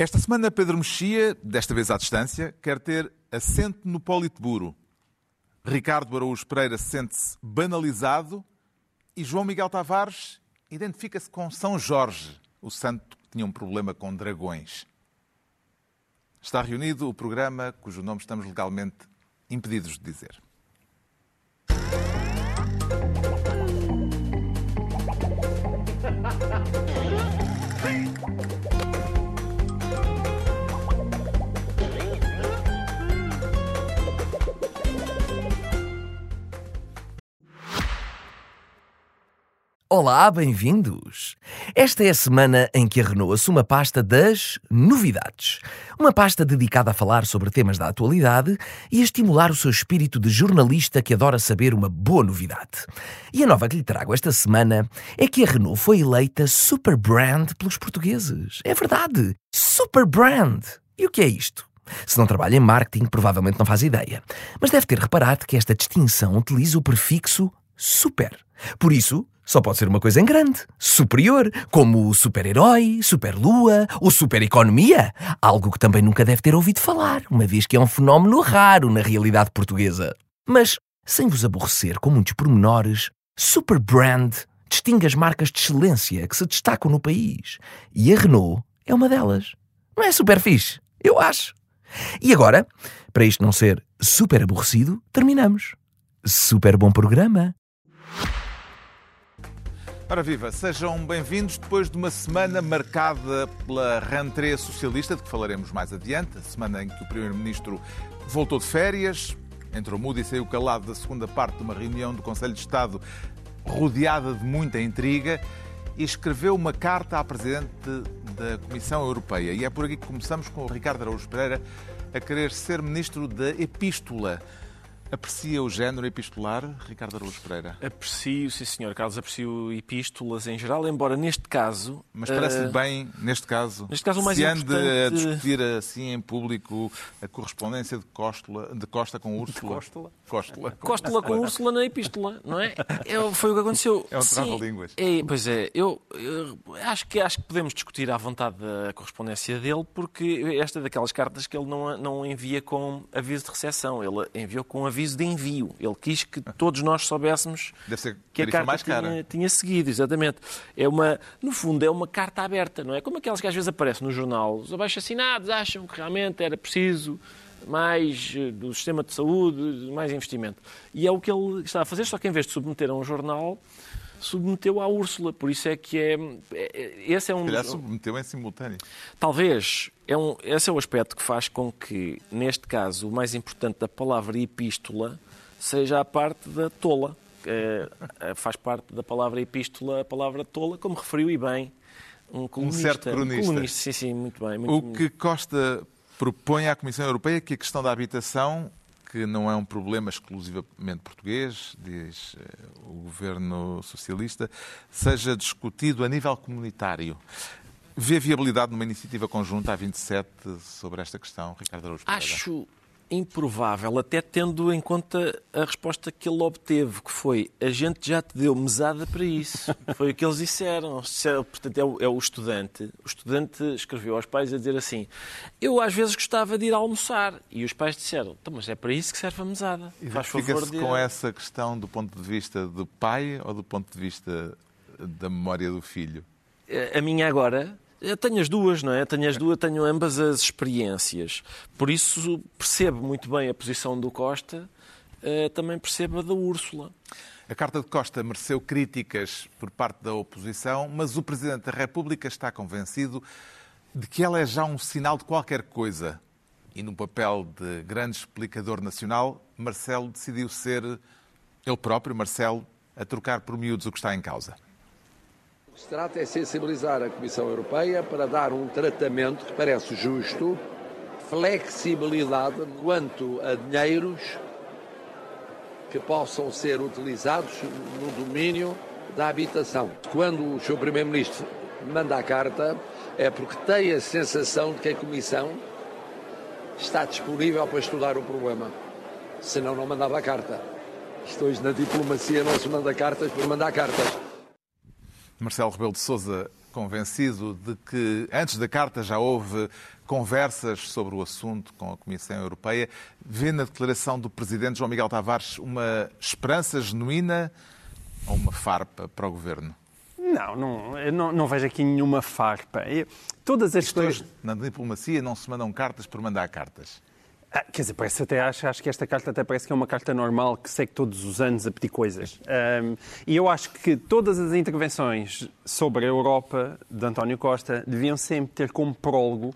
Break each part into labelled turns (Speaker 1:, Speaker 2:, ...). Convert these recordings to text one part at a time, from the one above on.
Speaker 1: Esta semana, Pedro Mexia, desta vez à distância, quer ter assento no Politburo. Ricardo Araújo Pereira sente-se banalizado e João Miguel Tavares identifica-se com São Jorge, o santo que tinha um problema com dragões. Está reunido o programa cujo nome estamos legalmente impedidos de dizer.
Speaker 2: Olá, bem-vindos! Esta é a semana em que a Renault assume a pasta das novidades. Uma pasta dedicada a falar sobre temas da atualidade e a estimular o seu espírito de jornalista que adora saber uma boa novidade. E a nova que lhe trago esta semana é que a Renault foi eleita Super Brand pelos portugueses. É verdade! Super Brand! E o que é isto? Se não trabalha em marketing, provavelmente não faz ideia. Mas deve ter reparado que esta distinção utiliza o prefixo super. Por isso, só pode ser uma coisa em grande, superior, como o super-herói, super-lua ou super-economia. Algo que também nunca deve ter ouvido falar, uma vez que é um fenómeno raro na realidade portuguesa. Mas, sem vos aborrecer com muitos pormenores, Super Brand distingue as marcas de excelência que se destacam no país. E a Renault é uma delas. Não é super fixe? Eu acho. E agora, para isto não ser super aborrecido, terminamos. Super bom programa!
Speaker 1: Ora viva, sejam bem-vindos depois de uma semana marcada pela rentrée socialista, de que falaremos mais adiante, a semana em que o Primeiro-Ministro voltou de férias, entrou mudo e saiu calado da segunda parte de uma reunião do Conselho de Estado rodeada de muita intriga e escreveu uma carta à Presidente da Comissão Europeia. E é por aqui que começamos com o Ricardo Araújo Pereira a querer ser Ministro da Epístola. Aprecia o género epistolar, Ricardo Araújo Pereira?
Speaker 3: Aprecio, sim senhor. Carlos, aprecio epístolas em geral, embora neste caso...
Speaker 1: Mas parece-lhe uh... bem, neste caso,
Speaker 3: neste caso o mais
Speaker 1: se
Speaker 3: importante...
Speaker 1: ande a discutir assim em público a correspondência de, Costa, de Costa com Úrsula.
Speaker 3: Costa?
Speaker 1: Costa.
Speaker 3: Costa com Úrsula na epístola, não é? é foi o que aconteceu.
Speaker 1: É um trava-línguas.
Speaker 3: É, pois é, eu, eu, acho, que, acho que podemos discutir à vontade a correspondência dele, porque esta é daquelas cartas que ele não, não envia com aviso de recepção, ele enviou com aviso aviso de envio. Ele quis que todos nós soubéssemos que a carta tinha, tinha, seguido, exatamente. É uma, no fundo, é uma carta aberta, não é? Como aquelas que às vezes aparecem no jornal. Os abaixo-assinados acham que realmente era preciso mais eh, do sistema de saúde, mais investimento. E é o que ele está a fazer, só que em vez de submeter a um jornal, submeteu à Úrsula. Por isso é que é. é, é esse é um.
Speaker 1: Calhar submeteu em simultâneo.
Speaker 3: Talvez. É um, esse é o aspecto que faz com que, neste caso, o mais importante da palavra epístola seja a parte da tola. É, é, faz parte da palavra epístola a palavra tola, como referiu e bem um colunista.
Speaker 1: Um certo cronista.
Speaker 3: Um colunista, sim, sim, muito bem. Muito,
Speaker 1: o que Costa propõe à Comissão Europeia que a questão da habitação que não é um problema exclusivamente português, diz eh, o governo socialista, seja discutido a nível comunitário. Vê viabilidade numa iniciativa conjunta a 27 sobre esta questão, Ricardo Araújo?
Speaker 3: Acho improvável, até tendo em conta a resposta que ele obteve, que foi a gente já te deu mesada para isso. Foi o que eles disseram. Portanto, é o, é o estudante. O estudante escreveu aos pais a dizer assim: Eu às vezes gostava de ir almoçar. E os pais disseram: então, Mas é para isso que serve a mesada.
Speaker 1: Faz favor de. com essa questão do ponto de vista do pai ou do ponto de vista da memória do filho?
Speaker 3: A minha agora eu tenho as duas, não é? Tenho as duas, tenho ambas as experiências. Por isso percebo muito bem a posição do Costa, eh, também percebo a da Úrsula.
Speaker 1: A Carta de Costa mereceu críticas por parte da oposição, mas o Presidente da República está convencido de que ela é já um sinal de qualquer coisa. E no papel de grande explicador nacional, Marcelo decidiu ser ele próprio, Marcelo, a trocar por miúdos o que está em causa
Speaker 4: se trata é sensibilizar a Comissão Europeia para dar um tratamento que parece justo, flexibilidade quanto a dinheiros que possam ser utilizados no domínio da habitação. Quando o Sr. Primeiro-Ministro manda a carta, é porque tem a sensação de que a Comissão está disponível para estudar o problema. Senão não mandava a carta. Isto hoje na diplomacia não se manda cartas por mandar cartas.
Speaker 1: Marcelo Rebelo de Sousa convencido de que antes da carta já houve conversas sobre o assunto com a Comissão Europeia. Vê na declaração do Presidente João Miguel Tavares uma esperança genuína ou uma farpa para o Governo?
Speaker 5: Não, não, não, não vejo aqui nenhuma farpa. Todas as
Speaker 1: questões. Na diplomacia não se mandam cartas por mandar cartas.
Speaker 5: Ah, quer dizer, parece até acho, acho que esta carta até parece que é uma carta normal que segue todos os anos a pedir coisas. Um, e eu acho que todas as intervenções sobre a Europa de António Costa deviam sempre ter como prólogo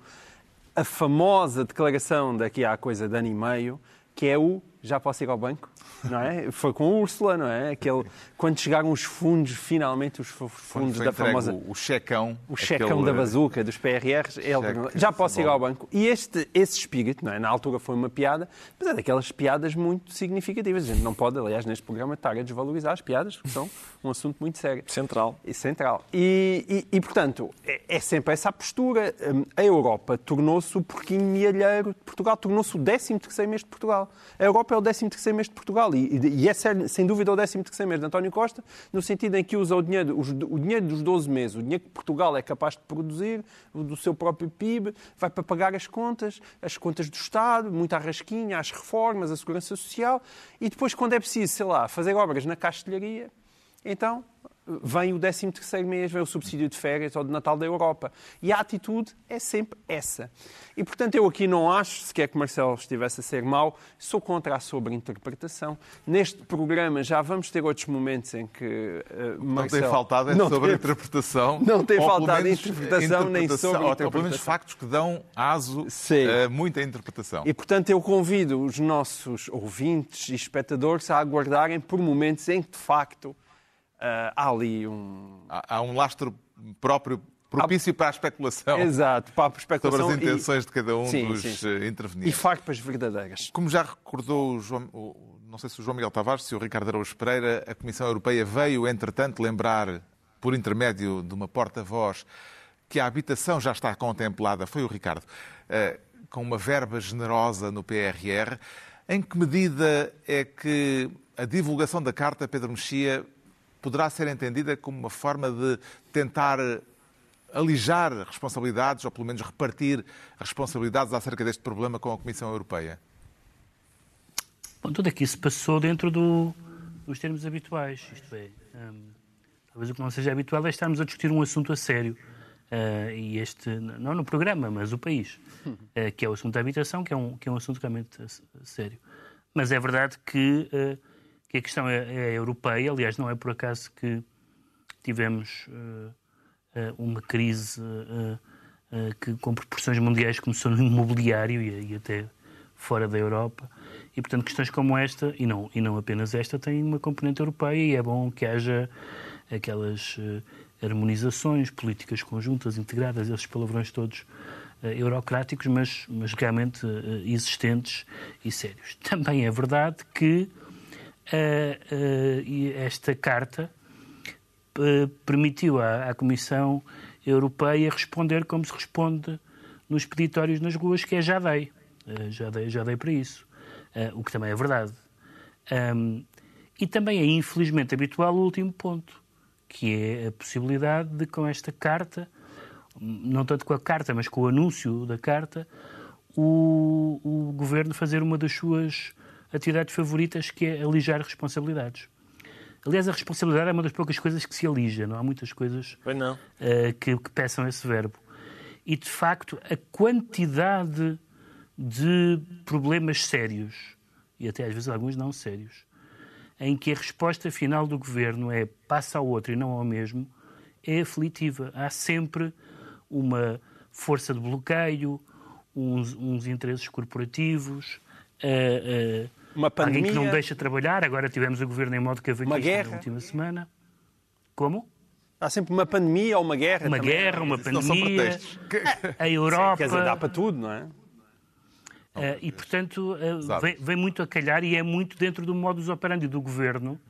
Speaker 5: a famosa declaração daqui há coisa de ano e meio, que é o já posso ir ao banco? não é? Foi com a Úrsula, não é? Aquele, quando chegaram os fundos, finalmente os fundos da famosa...
Speaker 1: O checão.
Speaker 5: O checão aquele... da bazuca, dos PRRs, ele, já posso ir ao banco. E este, esse espírito, não é? Na altura foi uma piada, mas é daquelas piadas muito significativas. A gente não pode, aliás, neste programa, estar a desvalorizar as piadas, que são um assunto muito sério.
Speaker 3: Central.
Speaker 5: E central. E, e, e portanto, é, é, sempre essa a postura. Hum, a Europa tornou-se o porquinho mielheiro de Portugal, tornou-se o 13 terceiro mês de Portugal. A Europa é o 13 terceiro mês de Portugal. E, e é sem dúvida o 13 terceiro mês de António Costa, no sentido em que usa o dinheiro, o dinheiro dos 12 meses, o dinheiro que Portugal é capaz de produzir, do seu próprio PIB, vai para pagar as contas, as contas do Estado, muita arrasquinha, as reformas, a segurança social, e depois, quando é preciso, sei lá, fazer obras na castelharia, então vem o 13 terceiro mês, vem o subsídio de férias ou de Natal da Europa. E a atitude é sempre essa. E, portanto, eu aqui não acho sequer que Marcelo estivesse a ser mau, sou contra a sobreinterpretação. Neste programa já vamos ter outros momentos em que uh,
Speaker 1: Marcelo... Não tem faltado é sobreinterpretação.
Speaker 5: Não tem faltado interpretação, nem sobreinterpretação.
Speaker 1: Ou pelo menos factos que dão aso a muita interpretação.
Speaker 5: E, portanto, eu convido os nossos ouvintes e espectadores a aguardarem por momentos em que, de facto, Uh, há ali um.
Speaker 1: Há, há um lastro próprio propício para a especulação.
Speaker 5: Exato, para a especulação.
Speaker 1: Sobre as intenções e... de cada um sim, dos sim. Eh, intervenientes.
Speaker 5: E farpas verdadeiras.
Speaker 1: Como já recordou o João, não sei se o João Miguel Tavares, se o Ricardo Araújo Pereira, a Comissão Europeia veio, entretanto, lembrar, por intermédio de uma porta-voz, que a habitação já está contemplada, foi o Ricardo, uh, com uma verba generosa no PRR. Em que medida é que a divulgação da carta, Pedro Mexia, poderá ser entendida como uma forma de tentar alijar responsabilidades, ou pelo menos repartir responsabilidades acerca deste problema com a Comissão Europeia?
Speaker 6: Bom, tudo aqui se passou dentro do, dos termos habituais. Isto é, um, talvez o que não seja habitual é estarmos a discutir um assunto a sério. Uh, e este, não no programa, mas o país, uh, que é o assunto da habitação, que é um, que é um assunto realmente sério. Mas é verdade que uh, que a questão é, é, europeia. Aliás, não é por acaso que tivemos uh, uh, uma crise uh, que, com proporções mundiais começou no imobiliário e, e, até fora da Europa. E, portanto, questões como esta, e não, e não apenas esta, têm uma componente europeia e é bom que haja aquelas harmonizações, políticas conjuntas, integradas, esses palavrões todos eurocráticos, mas, mas realmente existentes e sérios. Também é verdade que esta carta permitiu à, à, Comissão Europeia responder como se responde nos peditórios nas ruas, que é já dei. já dei, já dei para isso. o que também é verdade. E também é infelizmente habitual o último ponto, que é a possibilidade de, com esta carta, não tanto com a carta, mas com o anúncio da carta, o, o governo fazer uma das suas atividades favoritas, que é alijar responsabilidades. Aliás, a responsabilidade é uma das poucas coisas que se alija, não há muitas coisas uh, que, que peçam esse verbo. E, de facto, a quantidade de problemas sérios, e até às vezes alguns não sérios, em que a resposta final do governo é passa ao outro e não ao mesmo, é aflitiva. Há sempre uma força de bloqueio, uns, uns interesses corporativos, uh, uh, uma pandemia. Alguém que não deixa trabalhar. Agora tivemos o governo em modo cavaquista na última semana. Como?
Speaker 5: Há sempre uma pandemia ou uma guerra.
Speaker 6: Uma
Speaker 5: também.
Speaker 6: guerra, uma pandemia. A Europa.
Speaker 5: Quer dizer, dá para tudo, não é?
Speaker 6: Uh, e, portanto, uh, vem, vem, muito a calhar e é muito dentro do modus operandi do governo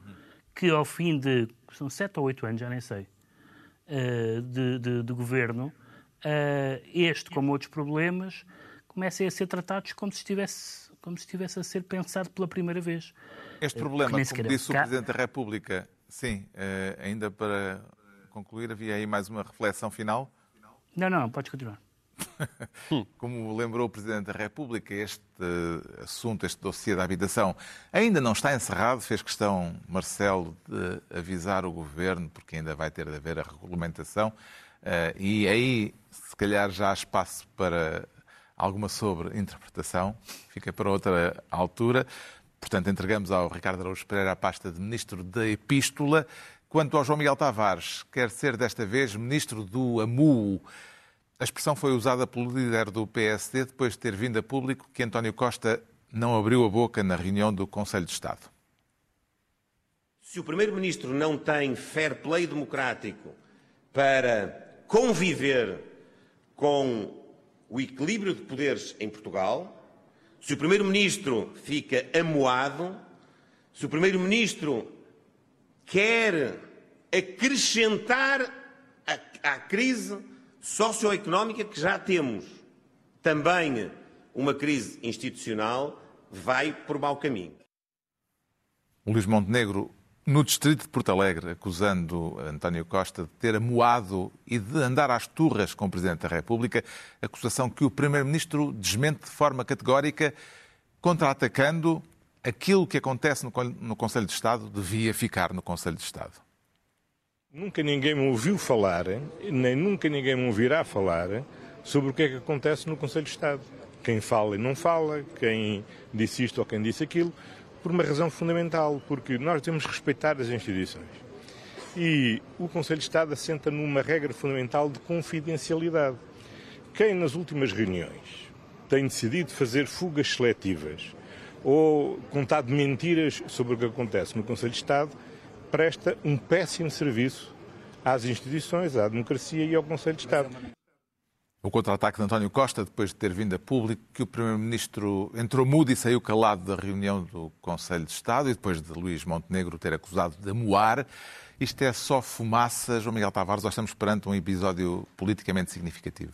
Speaker 6: que, ao fim de. são sete ou oito anos, já nem sei. Uh, de, de, de, governo, este, como outros problemas, comecem a ser tratados como se estivesse como se estivesse a ser pensado pela primeira vez.
Speaker 1: Este problema, como disse o Presidente da República, sim, eh, ainda para concluir, havia aí mais uma reflexão final?
Speaker 6: Não, não, podes continuar.
Speaker 1: Como lembrou o Presidente da República, este assunto, este dossiê da habitação, ainda não está encerrado. Fez questão, Marcelo, de avisar o Governo, porque ainda vai ter de haver a regulamentação. Eh, e aí, se calhar, já há espaço para alguma sobre-interpretação. Fica para outra altura. Portanto, entregamos ao Ricardo Araújo Pereira a pasta de Ministro da Epístola. Quanto ao João Miguel Tavares, quer ser desta vez Ministro do AMU. A expressão foi usada pelo líder do PSD depois de ter vindo a público que António Costa não abriu a boca na reunião do Conselho de Estado.
Speaker 7: Se o Primeiro-Ministro não tem fair play democrático para conviver com o equilíbrio de poderes em Portugal, se o Primeiro-Ministro fica amoado, se o Primeiro-Ministro quer acrescentar à crise socioeconómica que já temos, também uma crise institucional, vai por mau caminho.
Speaker 1: Luís Montenegro, no distrito de Porto Alegre, acusando António Costa de ter amoado e de andar às turras com o Presidente da República, acusação que o Primeiro-Ministro desmente de forma categórica, contra-atacando aquilo que acontece no Conselho de Estado devia ficar no Conselho de Estado.
Speaker 8: Nunca ninguém me ouviu falar, nem nunca ninguém me ouvirá falar sobre o que é que acontece no Conselho de Estado. Quem fala e não fala, quem disse isto ou quem disse aquilo, por uma razão fundamental, porque nós devemos respeitar as instituições. E o Conselho de Estado assenta numa regra fundamental de confidencialidade. Quem nas últimas reuniões tem decidido fazer fugas seletivas ou contado mentiras sobre o que acontece no Conselho de Estado, presta um péssimo serviço às instituições, à democracia e ao Conselho de Estado.
Speaker 1: O contra-ataque de António Costa, depois de ter vindo a público que o Primeiro-Ministro entrou mudo e saiu calado da reunião do Conselho de Estado e depois de Luís Montenegro ter acusado de amoar. Isto é só fumaça, João Miguel Tavares, ou estamos perante um episódio politicamente significativo?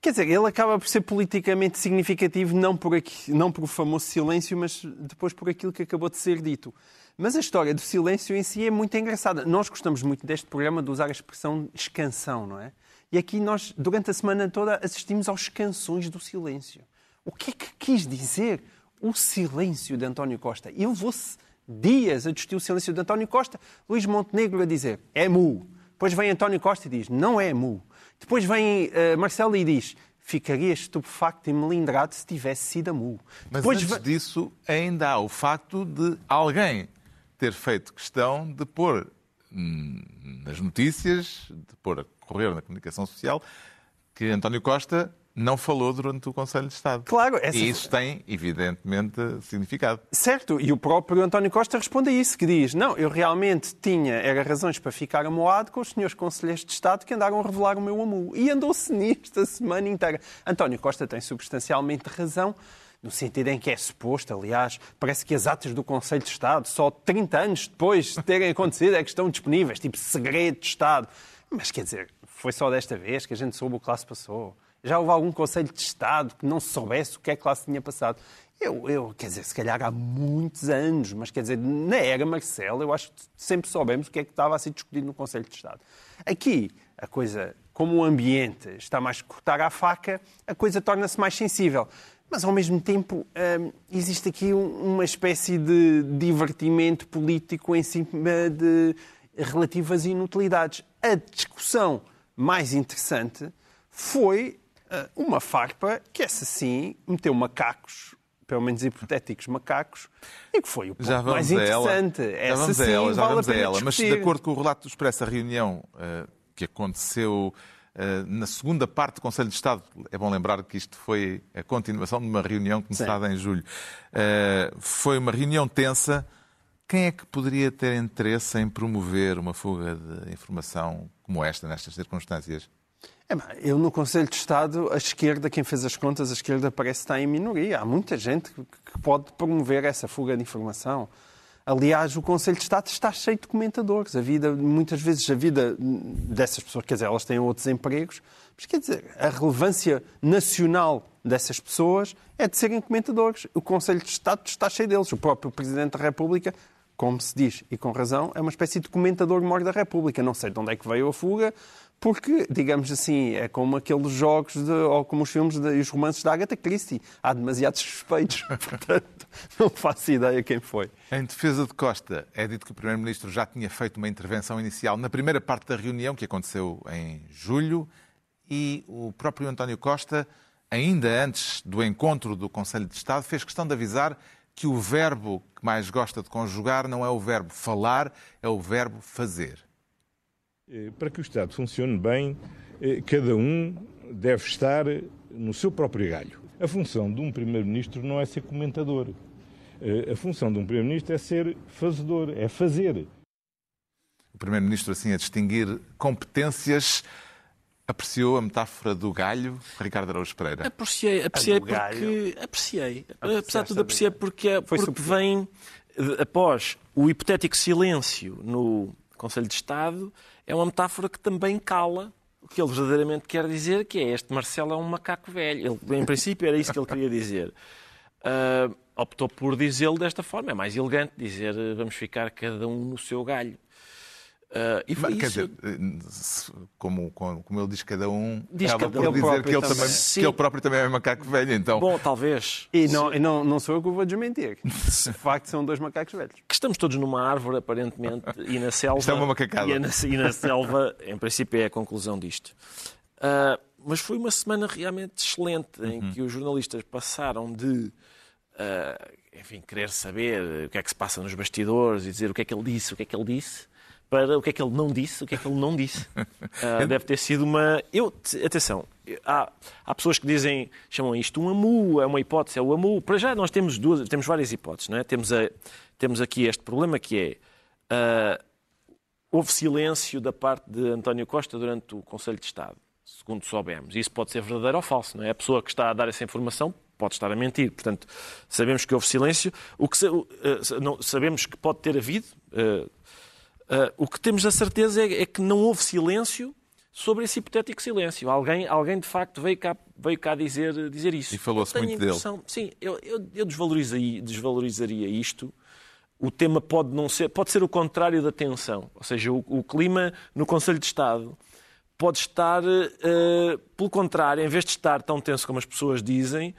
Speaker 5: Quer dizer, ele acaba por ser politicamente significativo não por, aqui, não por o famoso silêncio, mas depois por aquilo que acabou de ser dito. Mas a história do silêncio em si é muito engraçada. Nós gostamos muito deste programa de usar a expressão escansão, não é? E aqui nós, durante a semana toda, assistimos aos canções do silêncio. O que é que quis dizer o silêncio de António Costa? E levou-se dias a discutir o silêncio de António Costa. Luís Montenegro a dizer, é mu. Depois vem António Costa e diz, não é mu. Depois vem uh, Marcelo e diz, ficaria estupefacto e melindrado se tivesse sido a mu.
Speaker 1: Mas
Speaker 5: Depois
Speaker 1: antes disso, ainda há o facto de alguém ter feito questão de pôr nas notícias, de pôr a correr na comunicação social, que António Costa não falou durante o Conselho de Estado.
Speaker 5: Claro, essa...
Speaker 1: E isso tem, evidentemente, significado.
Speaker 5: Certo, e o próprio António Costa responde a isso, que diz, não, eu realmente tinha, era razões para ficar amoado com os senhores conselheiros de Estado que andaram a revelar o meu amor. E andou-se nisto a semana inteira. António Costa tem substancialmente razão, no sentido em que é suposto, aliás, parece que as atas do Conselho de Estado, só 30 anos depois de terem acontecido, é que estão disponíveis, tipo segredo de Estado. Mas quer dizer, foi só desta vez que a gente soube o que lá se passou. Já houve algum Conselho de Estado que não soubesse o que é que lá se tinha passado. Eu, eu, quer dizer, se calhar há muitos anos, mas quer dizer, na era Marcelo, eu acho que sempre soubemos o que é que estava a ser discutido no Conselho de Estado. Aqui, a coisa, como o ambiente está mais cortar à faca, a coisa torna-se mais sensível. Mas, ao mesmo tempo, hum, existe aqui uma espécie de divertimento político em cima de relativas inutilidades. A discussão mais interessante foi hum, uma farpa que, essa sim, meteu macacos pelo menos hipotéticos macacos, e que foi o ponto
Speaker 1: já
Speaker 5: mais interessante.
Speaker 1: Já
Speaker 5: essa
Speaker 1: vamos
Speaker 5: sim,
Speaker 1: a ela, já
Speaker 5: vale
Speaker 1: vamos
Speaker 5: a
Speaker 1: a ela. Mas,
Speaker 5: discutir.
Speaker 1: de acordo com o relato do Expresso, a reunião uh, que aconteceu na segunda parte do Conselho de Estado, é bom lembrar que isto foi a continuação de uma reunião começada Sim. em julho, uh, foi uma reunião tensa. Quem é que poderia ter interesse em promover uma fuga de informação como esta, nestas circunstâncias?
Speaker 5: É, eu, no Conselho de Estado, a esquerda, quem fez as contas, a esquerda parece estar em minoria. Há muita gente que pode promover essa fuga de informação. Aliás, o Conselho de Estado está cheio de comentadores. A vida, muitas vezes, a vida dessas pessoas, quer dizer, elas têm outros empregos, mas quer dizer, a relevância nacional dessas pessoas é de serem comentadores. O Conselho de Estado está cheio deles. O próprio Presidente da República como se diz, e com razão, é uma espécie de comentador-mor da República. Não sei de onde é que veio a fuga, porque, digamos assim, é como aqueles jogos, de, ou como os filmes e os romances da Agatha Christie. Há demasiados suspeitos, portanto, não faço ideia quem foi.
Speaker 1: Em defesa de Costa, é dito que o Primeiro-Ministro já tinha feito uma intervenção inicial na primeira parte da reunião, que aconteceu em julho, e o próprio António Costa, ainda antes do encontro do Conselho de Estado, fez questão de avisar que o verbo que mais gosta de conjugar não é o verbo falar, é o verbo fazer.
Speaker 8: Eh, para que o Estado funcione bem, eh, cada um deve estar no seu próprio galho. A função de um Primeiro-Ministro não é ser comentador. Eh, a função de um Primeiro-Ministro é ser fazedor, é fazer.
Speaker 1: O Primeiro-Ministro, assim, a distinguir competências, apreciou a metáfora do galho, Ricardo Araújo Pereira?
Speaker 3: Apreciei, apreciei porque.
Speaker 5: galho.
Speaker 3: Apreciei.
Speaker 5: Apreciaste
Speaker 3: Apesar de tudo, apreciei porque, é-
Speaker 5: Foi
Speaker 3: porque vem após o hipotético silêncio no Conselho de Estado, é uma metáfora que também cala o que ele verdadeiramente quer dizer, que é este Marcelo é um macaco velho. Ele, em princípio era isso que ele queria dizer. Ah, optou por dizê-lo desta forma. É mais elegante dizer eh, vamos ficar cada um no seu galho. Ah, e foi
Speaker 1: Quer
Speaker 3: isso.
Speaker 1: dizer, se- como, como como ele diz cada um,
Speaker 3: Diz cada
Speaker 1: por
Speaker 3: um.
Speaker 1: dizer que ele,
Speaker 5: próprio
Speaker 1: também, que ele próprio também é macaco velho, então...
Speaker 3: Bom, talvez.
Speaker 5: E não, e não, não sou eu que vou desmentir. De facto, são dois macacos velhos.
Speaker 3: que estamos todos numa árvore, aparentemente, e na selva.
Speaker 1: Isto é uma macacada.
Speaker 3: E, na, e na selva, em princípio, é a conclusão disto. Ah, mas foi uma semana realmente excelente, em
Speaker 1: Uhum.
Speaker 3: que os jornalistas passaram de. ah, enfim, querer saber o que é que se passa nos bastidores e dizer o que é que ele disse, o que é que ele disse, para o que é que ele não disse, o que é que ele não disse. Ah, deve ter sido uma. Eu, atenção, há, há pessoas que dizem, chamam isto um amu, é uma hipótese, é o amu. Para já nós temos duas, temos várias hipóteses, não é? Temos, a, temos aqui este problema que é. ah, houve silêncio da parte de António Costa durante o Conselho de Estado, segundo soubemos. Isso pode ser verdadeiro ou falso, não é? A pessoa que está a dar essa informação pode estar a mentir. Portanto, sabemos que houve silêncio. O que não- sabemos que pode ter havido. Eh, o que temos a certeza é, é que não houve silêncio sobre esse hipotético silêncio. Alguém, alguém de facto veio cá, veio cá dizer, dizer isso.
Speaker 1: E falou-se muito
Speaker 3: impressão- Sim, eu, eu, eu desvalorizaria, desvalorizaria isto. O tema pode não ser, pode ser o contrário da tensão. Ou seja, o, o clima no Conselho de Estado pode estar, eh, pelo contrário, em vez de estar tão tenso como as pessoas dizem,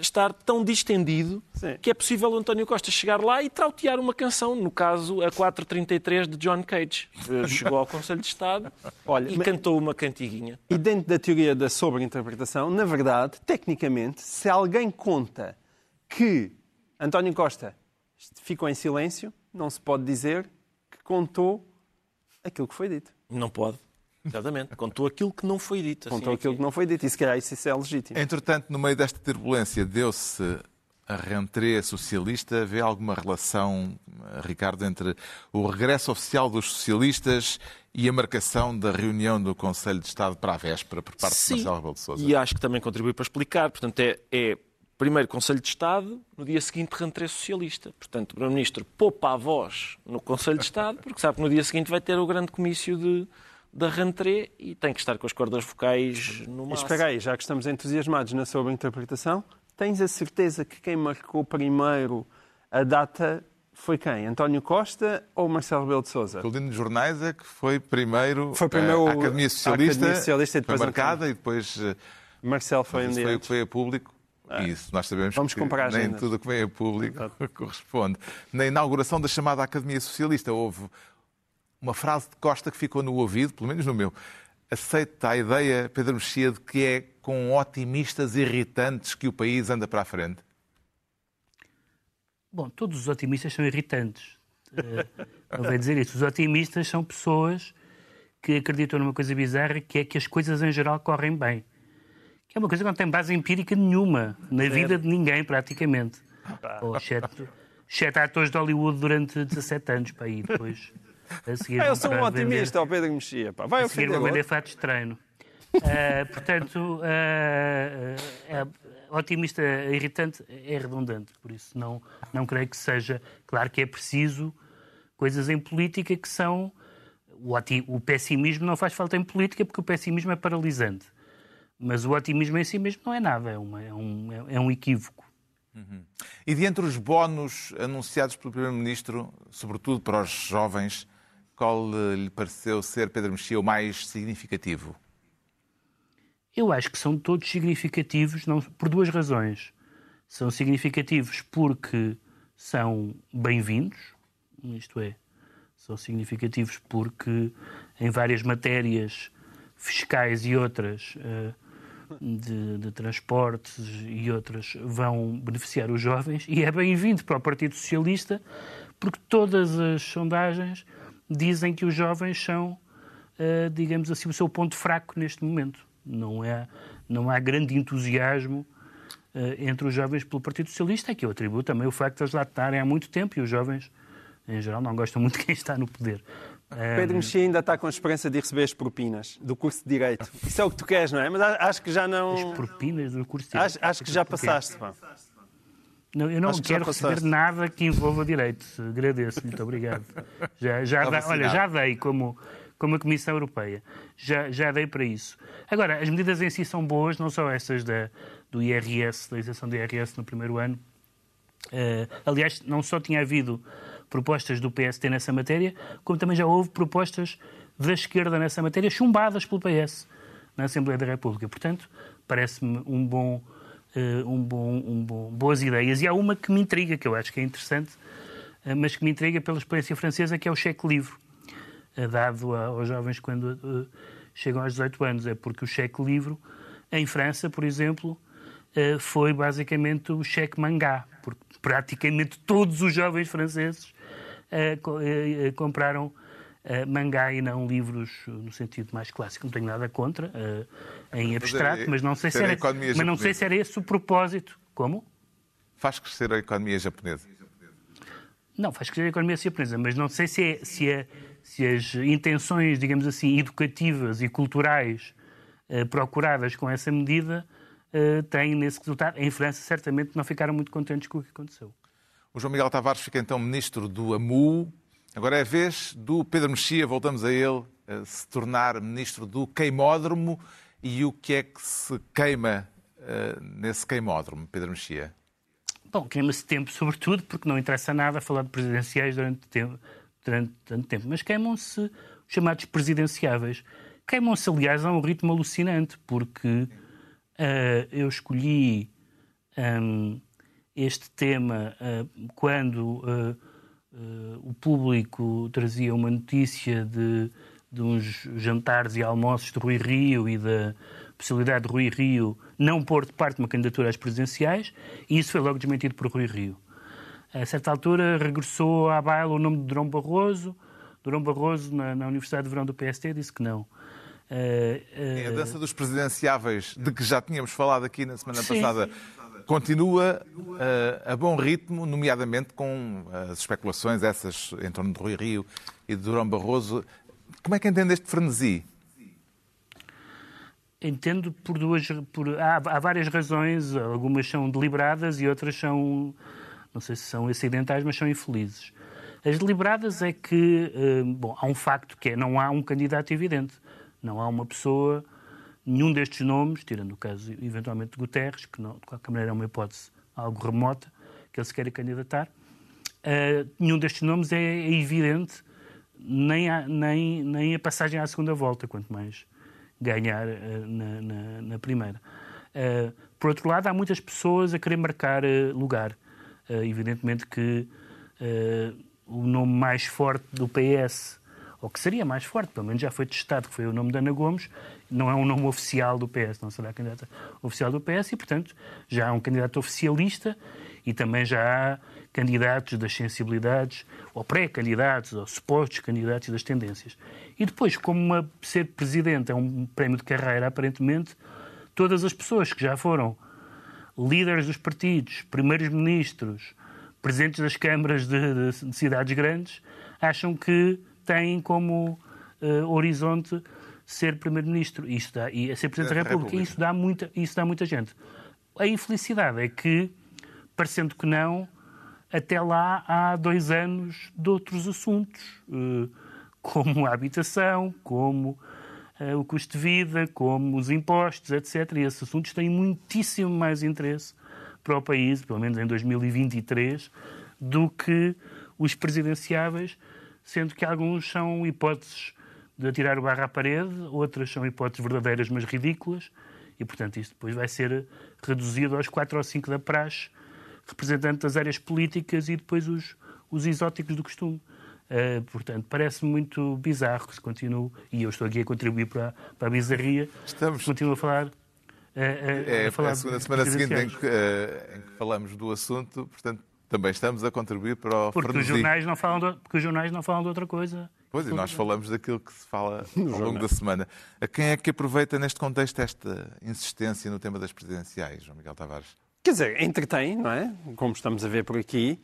Speaker 3: estar tão distendido
Speaker 5: Sim.
Speaker 3: que é possível o António Costa chegar lá e trautear uma canção, no caso a 433 de John Cage. Eh, Chegou ao Conselho de Estado
Speaker 5: Olha,
Speaker 3: e
Speaker 5: mas-
Speaker 3: cantou uma cantiguinha.
Speaker 5: E dentro da teoria da sobreinterpretação, na verdade, tecnicamente, se alguém conta que António Costa ficou em silêncio, não se pode dizer que contou aquilo que foi dito.
Speaker 3: Não pode. Exatamente. Contou aquilo que não foi dito. assim
Speaker 5: Contou
Speaker 3: é
Speaker 5: aquilo
Speaker 3: que
Speaker 5: que não foi dito. E se calhar isso, isso é legítimo.
Speaker 1: Entretanto, no meio desta turbulência, deu-se a rentrée socialista. Vê alguma relação, Ricardo, entre o regresso oficial dos socialistas e a marcação da reunião do Conselho de Estado para a véspera por parte
Speaker 3: Sim.
Speaker 1: de Marcelo Rebelo de Sousa?
Speaker 3: E acho que também contribui para explicar. Portanto, é, é primeiro Conselho de Estado, no dia seguinte rentrée socialista. Portanto, o Primeiro-Ministro poupa a voz no Conselho de Estado, porque sabe que no dia seguinte vai ter o grande comício de, da rentrée e tem que estar com as cordas vocais no
Speaker 5: Mas
Speaker 3: máximo.
Speaker 5: espera aí, já que estamos entusiasmados na sobreinterpretação, tens a certeza que quem marcou primeiro a data foi quem? António Costa ou Marcelo Rebelo de Sousa?
Speaker 1: O de jornais é que foi primeiro,
Speaker 5: Foi primeiro
Speaker 1: eh, a Academia
Speaker 5: a
Speaker 1: Socialista,
Speaker 5: Academia Socialista e depois
Speaker 1: foi marcada e depois eh,
Speaker 5: Marcelo foi um
Speaker 1: foi o que veio a público. E isso nós sabemos
Speaker 5: Vamos
Speaker 1: que
Speaker 5: comparar
Speaker 1: nem tudo o que vem a público corresponde. Na inauguração da chamada Academia Socialista houve uma frase de Costa que ficou no ouvido, pelo menos no meu. Aceita a ideia, Pedro Mexia, de que é com otimistas irritantes que o país anda para a frente?
Speaker 6: Bom, todos os otimistas são irritantes. Eh, Convém dizer isso. Os otimistas são pessoas que acreditam numa coisa bizarra, que é que as coisas em geral correm bem. Que é uma coisa que não tem base empírica nenhuma na vida de ninguém, praticamente. Ou exceto, exceto atores de Hollywood durante 17 anos, para aí depois. A seguir
Speaker 5: Ah, eu sou um otimista, ó Pedro Mexia. Pá. Vai
Speaker 6: a seguir vão vender fatos de treino. Ah, portanto, ah, ah, otimista irritante é redundante, por isso não, não creio que seja. Claro que é preciso coisas em política que são. O, o pessimismo não faz falta em política porque o pessimismo é paralisante. Mas o otimismo em si mesmo não é nada, é, uma- é um, é um equívoco.
Speaker 1: Uhum. E de entre os bónus anunciados pelo Primeiro-Ministro, sobretudo para os jovens, qual lhe pareceu ser, Pedro Mexia, o mais significativo?
Speaker 6: Eu acho que são todos significativos não, por duas razões. São significativos porque são bem-vindos, isto é, são significativos porque em várias matérias fiscais e outras uh, de, de, transportes e outras vão beneficiar os jovens e é bem-vindo para o Partido Socialista porque todas as sondagens dizem que os jovens são, uh, digamos assim, o seu ponto fraco neste momento. Não, é, não há grande entusiasmo uh, entre os jovens pelo Partido Socialista, que eu atribuo também o facto de eles lá estarem há muito tempo e os jovens, em geral, não gostam muito de quem está no poder.
Speaker 5: Pedro Mexia ainda está com a esperança de receber as propinas do curso de Direito. Isso é o que tu queres, não é? Mas acho que já não.
Speaker 6: As propinas do curso de Direito.
Speaker 5: Acho, acho que já passaste, pá.
Speaker 6: Não, eu não acho quero que receber nada que envolva direito. Agradeço, muito obrigado. Já, já dá, olha, já dei como, como a Comissão Europeia. Já, já dei para isso. Agora, as medidas em si são boas, não só essas da, do IRS, da isenção do IRS no primeiro ano. Uh, aliás, não só tinha havido propostas do PST nessa matéria, como também já houve propostas da esquerda nessa matéria, chumbadas pelo PS na Assembleia da República. Portanto, parece-me um bom, um bom, um bom, boas ideias. E há uma que me intriga, que eu acho que é interessante, uh, mas que me intriga pela experiência francesa, que é o cheque livre, uh, dado aos jovens quando chegam aos 18 anos. É porque o cheque livre, em França, por exemplo, foi basicamente o cheque mangá, porque praticamente todos os jovens franceses compraram mangá e não livros no sentido mais clássico. Não tenho nada contra, em abstrato, mas não sei, se era, mas não sei se era esse o propósito. Como?
Speaker 1: Faz crescer a economia japonesa.
Speaker 6: Não, faz crescer a economia japonesa, mas não sei se, é, se, é, se as intenções, digamos assim, educativas e culturais procuradas com essa medida têm nesse resultado. Em França, certamente, não ficaram muito contentes com o que aconteceu.
Speaker 1: O João Miguel Tavares fica então ministro do AMU. Agora é a vez do Pedro Mexia, voltamos a ele, a se tornar ministro do queimódromo. E o que é que se queima uh, nesse queimódromo, Pedro Mexia?
Speaker 6: Bom, queima-se tempo, sobretudo, porque não interessa nada falar de presidenciais durante, tempo, durante tanto tempo. Mas queimam-se os chamados presidenciáveis. Queimam-se, aliás, a um ritmo alucinante, porque uh, eu escolhi. Um, este tema uh, quando o público trazia uma notícia de, de uns jantares e almoços de Rui Rio e da possibilidade de Rui Rio não pôr de parte uma candidatura às presidenciais, e isso foi logo desmentido por Rui Rio. A certa altura regressou à baila o nome de Durão Barroso. Durão Barroso, na, na Universidade de Verão do PST, disse que não.
Speaker 1: É a dança dos presidenciáveis, de que já tínhamos falado aqui na semana Sim. passada, continua uh, a bom ritmo, nomeadamente com as especulações essas em torno de Rui Rio e de Durão Barroso. Como é que entende este frenesi?
Speaker 6: Entendo por duas. Por, há, há, várias razões, algumas são deliberadas e outras são. Não sei se são acidentais, mas são infelizes. As deliberadas é que. Uh, bom, há um facto que é: não há um candidato evidente. Não há uma pessoa nenhum destes nomes, tirando o caso eventualmente de Guterres, que não, de qualquer maneira é uma hipótese algo remota, que ele se queira candidatar, uh, nenhum destes nomes é, é evidente, nem a, nem, nem a passagem à segunda volta, quanto mais ganhar uh, na, na, na, primeira. Uh, por outro lado, há muitas pessoas a querer marcar lugar. evidentemente que o nome mais forte do PS ou que seria mais forte, pelo menos já foi testado, que foi o nome de Ana Gomes, não é um nome oficial do PS, não será candidata oficial do PS, e, portanto, já há um candidato oficialista e também já há candidatos das sensibilidades, ou pré-candidatos, ou supostos candidatos das tendências. E depois, como uma, ser presidente é um prémio de carreira, aparentemente, todas as pessoas que já foram líderes dos partidos, primeiros ministros, presidentes das câmaras de, de, de cidades grandes, acham que têm como uh, horizonte ser Primeiro-Ministro e ser Presidente da República. República. Isso, dá muita, isso dá muita gente. A infelicidade é que, parecendo que não, até lá há dois anos de outros assuntos, uh, como a habitação, como uh, o custo de vida, como os impostos, etc. E esses assuntos têm muitíssimo mais interesse para o país, pelo menos em 2023, do que os presidenciáveis, sendo que alguns são hipóteses de atirar o barro à parede, outras são hipóteses verdadeiras, mas ridículas, e, portanto, isto depois vai ser reduzido aos quatro ou cinco da praxe, representante das áreas políticas e depois os, os exóticos do costume. Uh, portanto, parece muito bizarro que se continue, e eu estou aqui a contribuir para, para a bizarria,
Speaker 1: Estamos...
Speaker 6: continuo a falar.
Speaker 1: Uh, uh, é, a, falar é a segunda semana seguinte em que, em que, falamos do assunto, portanto, também estamos a contribuir para o
Speaker 6: porque os jornais não falam de, Porque os jornais não falam de outra coisa.
Speaker 1: Pois, e nós falamos daquilo que se fala ao longo da semana. A quem é que aproveita neste contexto esta insistência no tema das presidenciais, João Miguel Tavares?
Speaker 5: Quer dizer, entretém, não é? Como estamos a ver por aqui.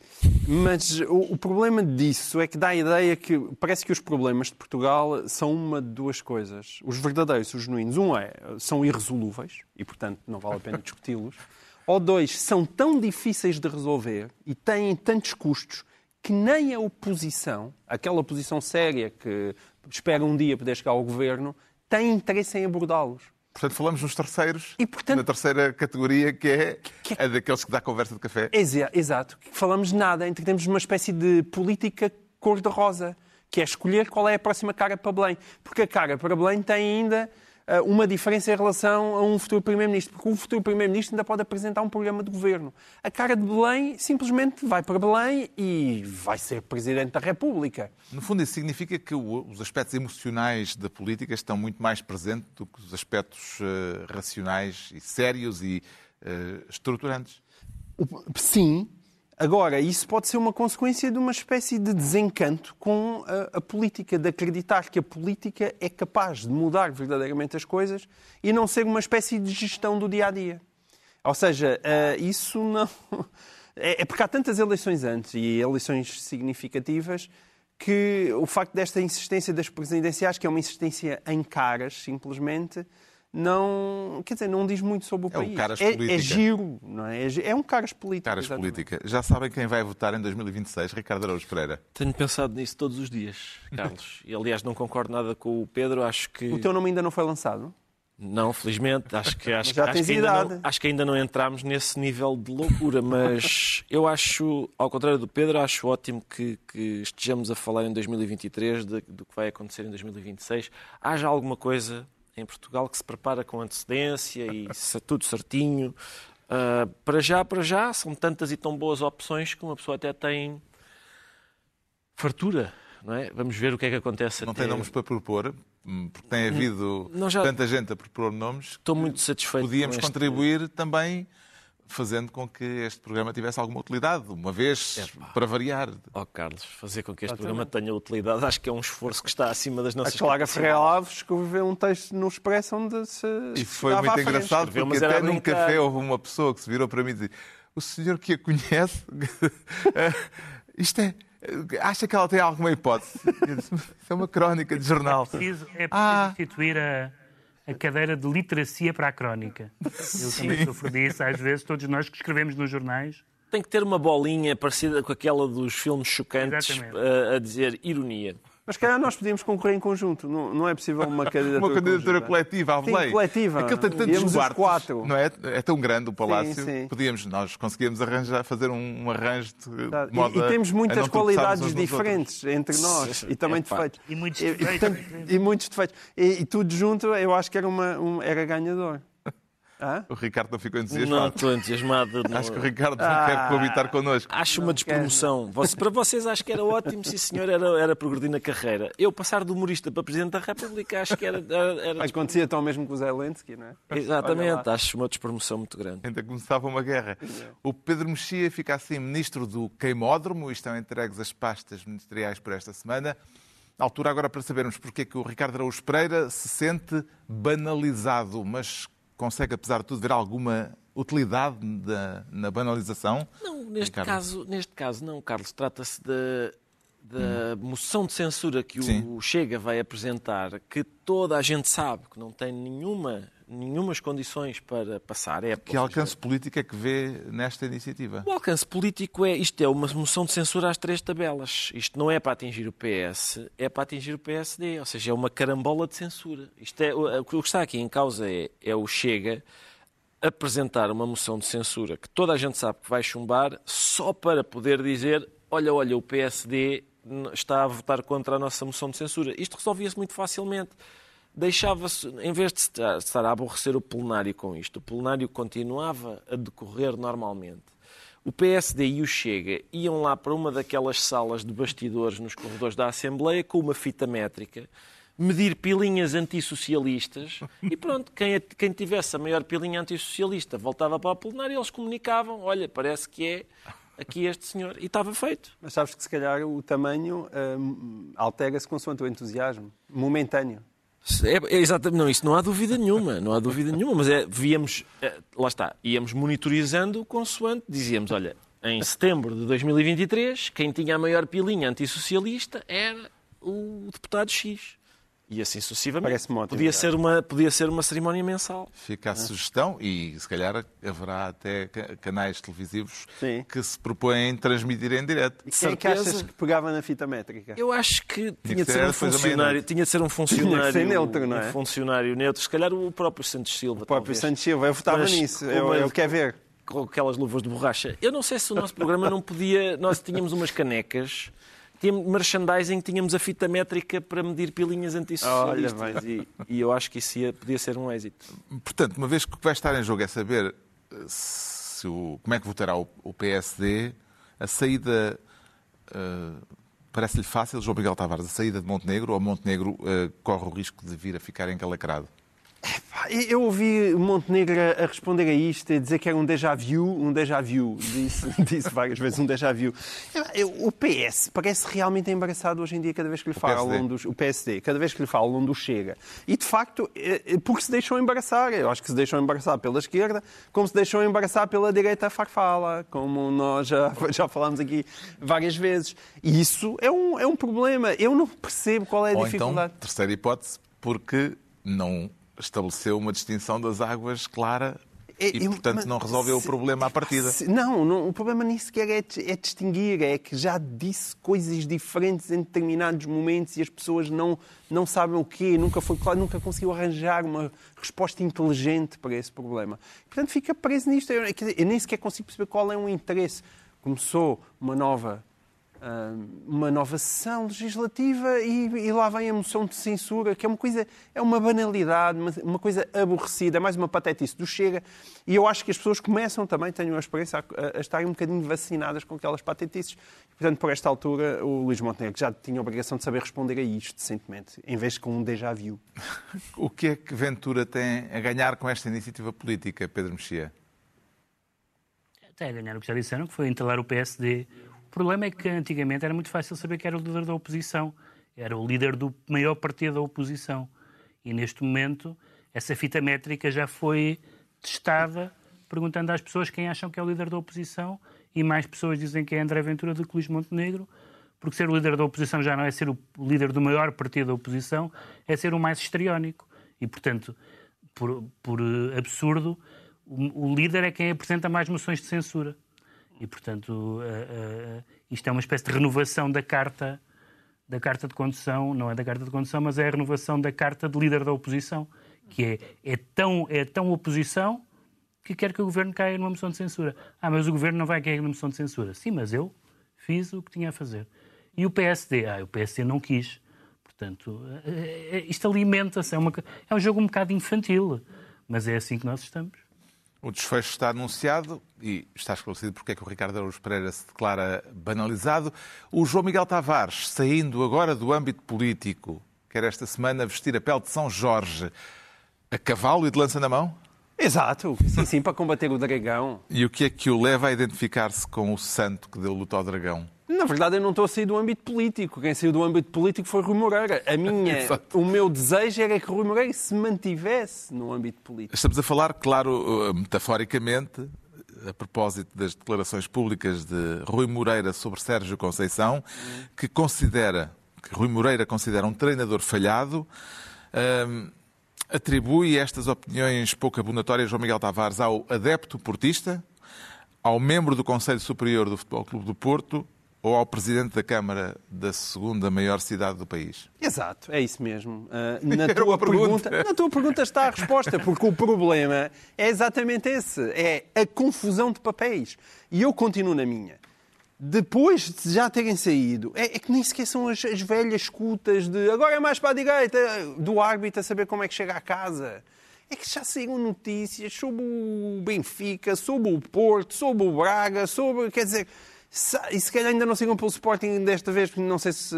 Speaker 5: Mas o, o, problema disso é que dá a ideia que parece que os problemas de Portugal são uma de duas coisas. Os verdadeiros, os genuínos. Um é, são irresolúveis e, portanto, não vale a pena discuti-los. Ou dois, são tão difíceis de resolver e têm tantos custos que nem a oposição, aquela oposição séria que espera um dia poder chegar ao governo, tem interesse em abordá-los.
Speaker 1: Portanto, falamos nos terceiros, e, portanto, na terceira categoria, que é que, a daqueles que dá conversa de café.
Speaker 5: Exato. Falamos nada, entre temos uma espécie de política cor-de-rosa, que é escolher qual é a próxima cara para Belém. Porque a cara para Belém tem ainda uma diferença em relação a um futuro Primeiro-Ministro, porque o futuro Primeiro-Ministro ainda pode apresentar um programa de governo. A cara de Belém simplesmente vai para Belém e vai ser Presidente da República.
Speaker 1: No fundo, isso significa que os aspectos emocionais da política estão muito mais presentes do que os aspectos uh, racionais e sérios e uh, estruturantes.
Speaker 5: Sim, Agora, isso pode ser uma consequência de uma espécie de desencanto com a, a, política, de acreditar que a política é capaz de mudar verdadeiramente as coisas e não ser uma espécie de gestão do dia a dia. Ou seja, uh, isso não. É, é porque há tantas eleições antes e eleições significativas que o facto desta insistência das presidenciais, que é uma insistência em caras, simplesmente, não, quer dizer, não diz muito sobre o
Speaker 1: é
Speaker 5: país.
Speaker 1: Um caras
Speaker 5: é, é giro, não é? É, é um caras política.
Speaker 1: Caras política. Já sabem quem vai votar em 2026? Ricardo Araújo Pereira.
Speaker 3: Tenho pensado nisso todos os dias, Carlos. e aliás, não concordo nada com o Pedro. Acho que.
Speaker 5: O teu nome ainda não foi lançado?
Speaker 3: Não, felizmente. Acho que, acho,
Speaker 5: Já
Speaker 3: acho,
Speaker 5: que
Speaker 3: ainda não, acho que ainda não entramos nesse nível de loucura, mas eu acho, ao contrário do Pedro, acho ótimo que, que estejamos a falar em 2023 de, do que vai acontecer em 2026. Haja alguma coisa em Portugal que se prepara com antecedência e tudo certinho. Uh, para já, para já, são tantas e tão boas opções que uma pessoa até tem fartura. Não é? Vamos ver o que é que acontece.
Speaker 1: Não
Speaker 3: até...
Speaker 1: tem nomes para propor, hum, porque tem havido já... tanta gente a propor nomes.
Speaker 3: Estou muito satisfeito.
Speaker 1: Podíamos contribuir também fazendo com que este programa tivesse alguma utilidade, uma vez, para variar.
Speaker 3: Oh, Carlos, fazer com que este programa tenha utilidade, acho que é um esforço que está acima das nossas
Speaker 5: A Clara Ferreira Alves escreveu um texto no Expresso onde se
Speaker 1: E foi muito engraçado, porque até num café houve uma pessoa que se virou para mim e disse o senhor que a conhece, isto é... Acha que ela tem alguma hipótese? Isso é uma crónica de jornal.
Speaker 6: É preciso, é preciso ah. instituir a, a cadeira de literacia para a crónica. Eu Sim. também sofro disso, às vezes, todos nós que escrevemos nos jornais.
Speaker 3: Tem que ter uma bolinha parecida com aquela dos filmes chocantes a, a dizer ironia.
Speaker 5: Mas calhar nós podíamos concorrer em conjunto. Não, não é possível uma candidatura
Speaker 1: Uma candidatura coletiva à lei.
Speaker 5: coletiva.
Speaker 1: Aquilo tem tantos quartos, quatro. não é? É tão grande o palácio. Sim, sim. Podíamos, nós conseguíamos arranjar, fazer um, um arranjo de,
Speaker 5: de modo
Speaker 1: e,
Speaker 5: e temos muitas qualidades diferentes entre nós e também defeitos.
Speaker 6: E muitos defeitos.
Speaker 5: E, e, muitos defeitos. E, e, tudo junto, eu acho que era, uma, um, era ganhador.
Speaker 1: Ah? O Ricardo não ficou entusiasmado.
Speaker 3: Não estou entusiasmado.
Speaker 1: Não. Acho que o Ricardo não quer coabitar connosco.
Speaker 3: Acho uma despromoção. Para vocês acho que era ótimo, se o senhor era, era progredir na carreira. Eu passar de humorista para Presidente da República acho que era... era, era...
Speaker 5: Acontecia tão mesmo com o Zé Lensky, não é?
Speaker 3: Exatamente, acho uma despromoção muito grande.
Speaker 1: Ainda começava uma guerra. O Pedro Mexia fica assim ministro do queimódromo e estão entregues as pastas ministeriais por esta semana. A altura agora para sabermos porque é que o Ricardo Araújo Pereira se sente banalizado, mas consegue, apesar de tudo, ver alguma utilidade da, na banalização?
Speaker 3: Não, neste caso, neste caso não, Carlos. Trata-se da, da moção de censura que Sim. o Chega vai apresentar, que toda a gente sabe que não tem nenhuma nenhumas condições para passar. É,
Speaker 1: que alcance político é que vê nesta iniciativa?
Speaker 3: O alcance político é, isto é uma moção de censura às três tabelas. Isto não é para atingir o PS, é para atingir o PSD. Ou seja, é uma carambola de censura. Isto é, o que está aqui em causa é, é o Chega apresentar uma moção de censura que toda a gente sabe que vai chumbar só para poder dizer olha, olha, o PSD está a votar contra a nossa moção de censura. Isto resolvia-se muito facilmente. Deixava-se, em vez de estar a aborrecer o plenário com isto, o plenário continuava a decorrer normalmente. O PSD e o Chega iam lá para uma daquelas salas de bastidores nos corredores da Assembleia com uma fita métrica, medir pilinhas antissocialistas e pronto, quem, quem tivesse a maior pilinha antissocialista voltava para o plenário e eles comunicavam, olha, parece que é aqui este senhor. E estava feito.
Speaker 5: Mas sabes que se calhar o tamanho hum, altera-se consoante o entusiasmo, momentâneo.
Speaker 3: É, é, exatamente, não, isso não há dúvida nenhuma, não há dúvida nenhuma, mas é, víamos, é, lá está, íamos monitorizando consoante, dizíamos, olha, em setembro de 2023, quem tinha a maior pilinha antissocialista era o deputado X. E assim sucessivamente.
Speaker 5: Parece ótimo,
Speaker 3: podia, ser uma, podia ser uma cerimónia mensal.
Speaker 1: Fica a sugestão e se calhar haverá até canais televisivos
Speaker 5: Sim.
Speaker 1: que se propõem transmitir em direto.
Speaker 5: E quem é que achas que pegava na fita métrica?
Speaker 3: Eu acho que tinha de ser um funcionário, tinha de ser um funcionário,
Speaker 5: ser neutro, não é?
Speaker 3: um funcionário neutro. Se calhar o próprio Santos Silva.
Speaker 5: O próprio
Speaker 3: talvez.
Speaker 5: Santos Silva, eu votava
Speaker 3: Mas
Speaker 5: nisso, eu,
Speaker 3: uma-
Speaker 5: eu quero ver.
Speaker 3: com aquelas luvas de borracha. Eu não sei se o nosso programa não podia. Nós tínhamos umas canecas, merchandising, tínhamos a fita métrica para medir pilinhas antissocialistas.
Speaker 5: Olha
Speaker 3: e, e eu acho que isso ia, podia ser um êxito.
Speaker 1: Portanto, uma vez que o que vai estar em jogo é saber eh, se o- como é que votará o, o PSD, a saída eh, parece-lhe fácil, João Miguel Tavares, a saída de Montenegro ou Montenegro eh, corre o risco de vir a ficar encalacrado?
Speaker 5: Eu ouvi Montenegro a responder a isto e dizer que era um déjà vu, um déjà vu. Disse, disse várias vezes um déjà vu. O PS parece realmente embaraçado hoje em dia cada vez que lhe falam dos, o PSD, cada vez que lhe falam do Chega. E de facto, é- é porque se deixou embaraçar. Eu acho que se deixou embaraçar pela esquerda, como se deixou embaraçar pela direita farfala, como nós já, já falámos aqui várias vezes. E isso é um, é um problema. Eu não percebo qual é a
Speaker 1: ou
Speaker 5: dificuldade.
Speaker 1: então, terceira hipótese, porque não estabeleceu uma distinção das águas clara
Speaker 5: É,
Speaker 1: e, portanto, não resolveu o
Speaker 5: se-
Speaker 1: problema à partida.
Speaker 5: se- Não, não, o problema nem sequer é, é distinguir, é que já disse coisas diferentes em determinados momentos e as pessoas não, não sabem o quê, nunca foi claro, nunca conseguiu arranjar uma resposta inteligente para esse problema. Portanto, fica preso nisto. Eu, eu nem sequer consigo perceber qual é o interesse. Começou uma nova uma nova sessão legislativa e, e lá vem a moção de censura, que é uma coisa, é uma banalidade, uma, uma coisa aborrecida, é mais uma patetice do Chega. E eu acho que as pessoas começam também, tenho a experiência, a, a estarem um bocadinho vacinadas com aquelas patetices. Portanto, por esta altura, o Luís Montenegro já tinha a obrigação de saber responder a isto decentemente, em vez de com um déjà vu.
Speaker 1: O que é que Ventura tem a ganhar com esta iniciativa política, Pedro Mexia?
Speaker 6: Até a ganhar o que já disseram, que foi entalar o PSD. O problema é que antigamente era muito fácil saber que era o líder da oposição. Era o líder do maior partido da oposição. E neste momento, essa fita métrica já foi testada, perguntando às pessoas quem acham que é o líder da oposição, e mais pessoas dizem que é André Ventura do que Luís Montenegro, porque ser o líder da oposição já não é ser o líder do maior partido da oposição, é ser o mais histriónico. E, portanto, por, por eh, absurdo, o, o líder é quem apresenta mais moções de censura. E, portanto, eh, eh, isto é uma espécie de renovação da carta, da carta de condução, não é da carta de condução, mas é a renovação da carta de líder da oposição, que é, é, tão, é tão oposição que quer que o governo caia numa moção de censura. Ah, mas o governo não vai cair numa moção de censura. Sim, mas eu fiz o que tinha a fazer. E o PSD? Ah, o PSD não quis. Portanto, eh, isto alimenta-se. É, uma é um jogo um bocado infantil, mas é assim que nós estamos.
Speaker 1: O desfecho está anunciado e está esclarecido porque é que o Ricardo Araújo Pereira se declara banalizado. O João Miguel Tavares, saindo agora do âmbito político, quer esta semana vestir a pele de São Jorge a cavalo e de lança na mão?
Speaker 5: Exato, sim, sim, para combater o dragão.
Speaker 1: E o que é que o leva a identificar-se com o santo que deu luta ao dragão?
Speaker 5: Na verdade, eu não estou a sair do âmbito político. Quem saiu do âmbito político foi Rui Moreira. A minha, o meu desejo era que Rui Moreira se mantivesse no âmbito político.
Speaker 1: Estamos a falar, claro, uh, metaforicamente, a propósito das declarações públicas de Rui Moreira sobre Sérgio Conceição, que considera, que Rui Moreira considera um treinador falhado, um, atribui estas opiniões pouco abonatórias, João Miguel Tavares, ao adepto portista, ao membro do Conselho Superior do Futebol Clube do Porto ou ao Presidente da Câmara da segunda maior cidade do país?
Speaker 5: Exato, é isso mesmo. Uh, na,
Speaker 1: Era
Speaker 5: tua
Speaker 1: pergunta.
Speaker 5: pergunta, na tua pergunta está a resposta, porque o problema é exatamente esse: é a confusão de papéis. E eu continuo na minha. Depois de já terem saído, é, é que nem sequer são as, as velhas escutas de agora é mais para a direita, do árbitro a saber como é que chega à casa. É que já saíram notícias sobre o Benfica, sobre o Porto, sobre o Braga, sobre. Quer dizer, e se calhar ainda não sigam pelo Sporting desta vez, porque não sei se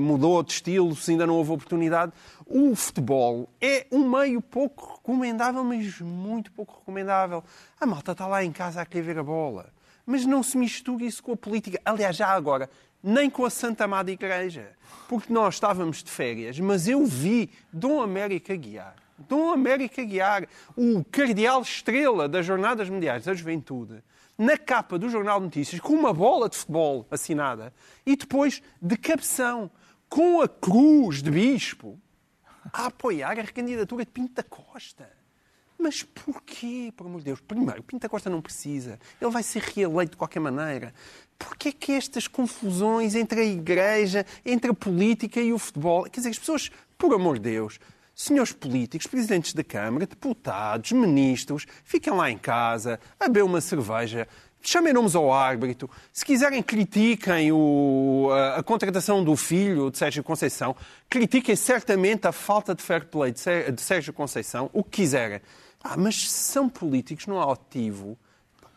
Speaker 5: mudou de estilo, se ainda não houve oportunidade. O futebol é um meio pouco recomendável, mas muito pouco recomendável. A malta está lá em casa a querer ver a bola. Mas não se misture isso com a política. Aliás, já agora, nem com a Santa Amada Igreja. Porque nós estávamos de férias, mas eu vi Dom América Guiar. Dom América Guiar, o cardeal estrela das Jornadas Mundiais da Juventude, na capa do Jornal de Notícias, com uma bola de futebol assinada, e depois de cabeção, com a cruz de bispo, a apoiar a recandidatura de Pinto da Costa. Mas porquê, por amor de Deus? Primeiro, Pinto da Costa não precisa. Ele vai ser reeleito de qualquer maneira. Porquê que estas confusões entre a Igreja, entre a política e o futebol? Quer dizer, as pessoas, por amor de Deus, senhores políticos, presidentes da Câmara, deputados, ministros, fiquem lá em casa, a beber uma cerveja, chamem nomes ao árbitro. Se quiserem, critiquem o- a, a contratação do filho de Sérgio Conceição. Critiquem certamente a falta de fair play de, de Sérgio Conceição, o que quiserem. Ah, mas se são políticos no ativo,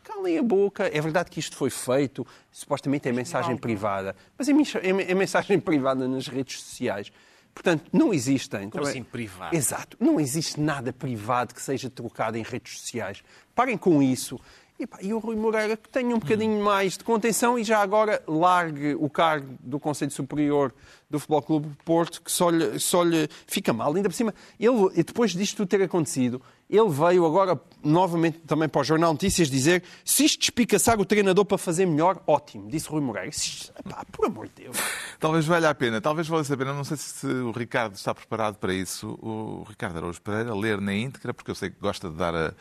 Speaker 5: calem a boca. É verdade que isto foi feito, supostamente é mensagem privada, mas é, é- é mensagem privada nas redes sociais. Portanto, não existem.
Speaker 3: Como
Speaker 5: Também-
Speaker 3: assim privado?
Speaker 5: Exato. Não existe nada privado que seja trocado em redes sociais. Parem com isso. E, pá, e o Rui Moreira que tenha um bocadinho mais de contenção e já agora largue o cargo do Conselho Superior do Futebol Clube Porto, que só lhe, só lhe fica mal. Ainda por cima, ele, e depois disto tudo ter acontecido, ele veio agora novamente também para o Jornal Notícias dizer se isto despicaçar o treinador para fazer melhor, ótimo, disse Rui Moreira. Se isto- Pá, por amor de Deus.
Speaker 1: Talvez valha a pena, talvez valha a pena. Não sei se o Ricardo está preparado para isso. O Ricardo Araújo Pereira, ler na íntegra, porque eu sei que gosta de dar, a-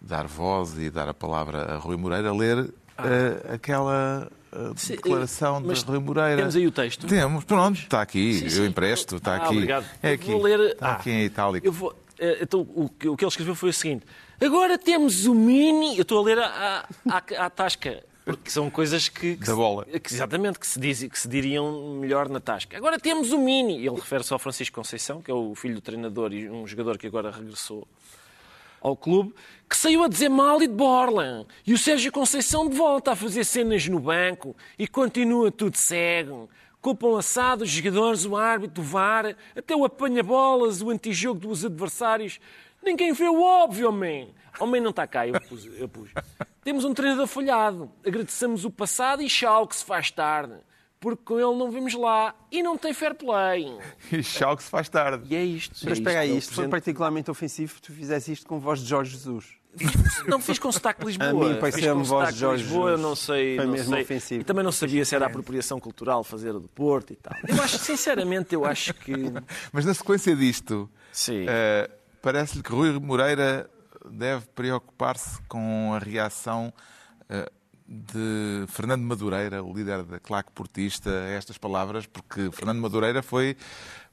Speaker 1: dar voz e dar a palavra a Rui Moreira, ler eh, aquela eh,
Speaker 3: Sim,
Speaker 1: declaração
Speaker 3: mas
Speaker 1: de Rui Moreira.
Speaker 3: temos aí o texto?
Speaker 1: Temos, pronto, está aqui.
Speaker 3: Sim, sim.
Speaker 1: Eu empresto, está
Speaker 3: Ah,
Speaker 1: aqui.
Speaker 3: obrigado.
Speaker 1: É
Speaker 3: Eu
Speaker 1: aqui.
Speaker 3: vou ler-
Speaker 1: Está
Speaker 3: Ah,
Speaker 1: aqui em itálico.
Speaker 3: Eu vou... eh, Então, o que, o que ele escreveu foi o seguinte: agora temos o mini. Eu estou a ler à, à, à tasca, porque são coisas que. que
Speaker 1: Da
Speaker 3: se-
Speaker 1: bola.
Speaker 3: que, exatamente, que se, diz, que se diriam melhor na tasca. Agora temos o mini. Ele refere-se ao Francisco Conceição, que é o filho do treinador e um jogador que agora regressou ao clube, que saiu a dizer mal e de Borland. E o Sérgio Conceição de volta a fazer cenas no banco e continua tudo cego. Culpam assado os jogadores, o árbitro, o VAR, até o apanha-bolas, o antijogo dos adversários. Ninguém vê o óbvio, homem. Homem não está cá, eu pus. Eu pus. Temos um treinador falhado. Agradecemos o passado e tchau, que se faz tarde. Porque com ele não vemos lá e não tem fair play.
Speaker 1: E tchau que se faz tarde.
Speaker 3: E é isto.
Speaker 5: Mas
Speaker 3: é
Speaker 5: espera aí,
Speaker 3: É
Speaker 5: isto foi
Speaker 3: presente.
Speaker 5: particularmente ofensivo tu fizesse isto com voz de Jorge Jesus.
Speaker 3: Não fiz com sotaque de Lisboa.
Speaker 5: A mim pareceu-me voz
Speaker 3: sotaque
Speaker 5: de Jorge
Speaker 3: Lisboa,
Speaker 5: Jesus.
Speaker 3: não sei.
Speaker 5: Foi
Speaker 3: não
Speaker 5: mesmo
Speaker 3: sei.
Speaker 5: ofensivo.
Speaker 3: E também não sabia se era a apropriação cultural fazer do Porto e tal. Eu acho, sinceramente, eu acho que.
Speaker 1: Mas na sequência disto, eh, parece-lhe que Rui Moreira deve preocupar-se com a reação eh, de Fernando Madureira, o líder da claque portista, a estas palavras, porque Fernando Madureira foi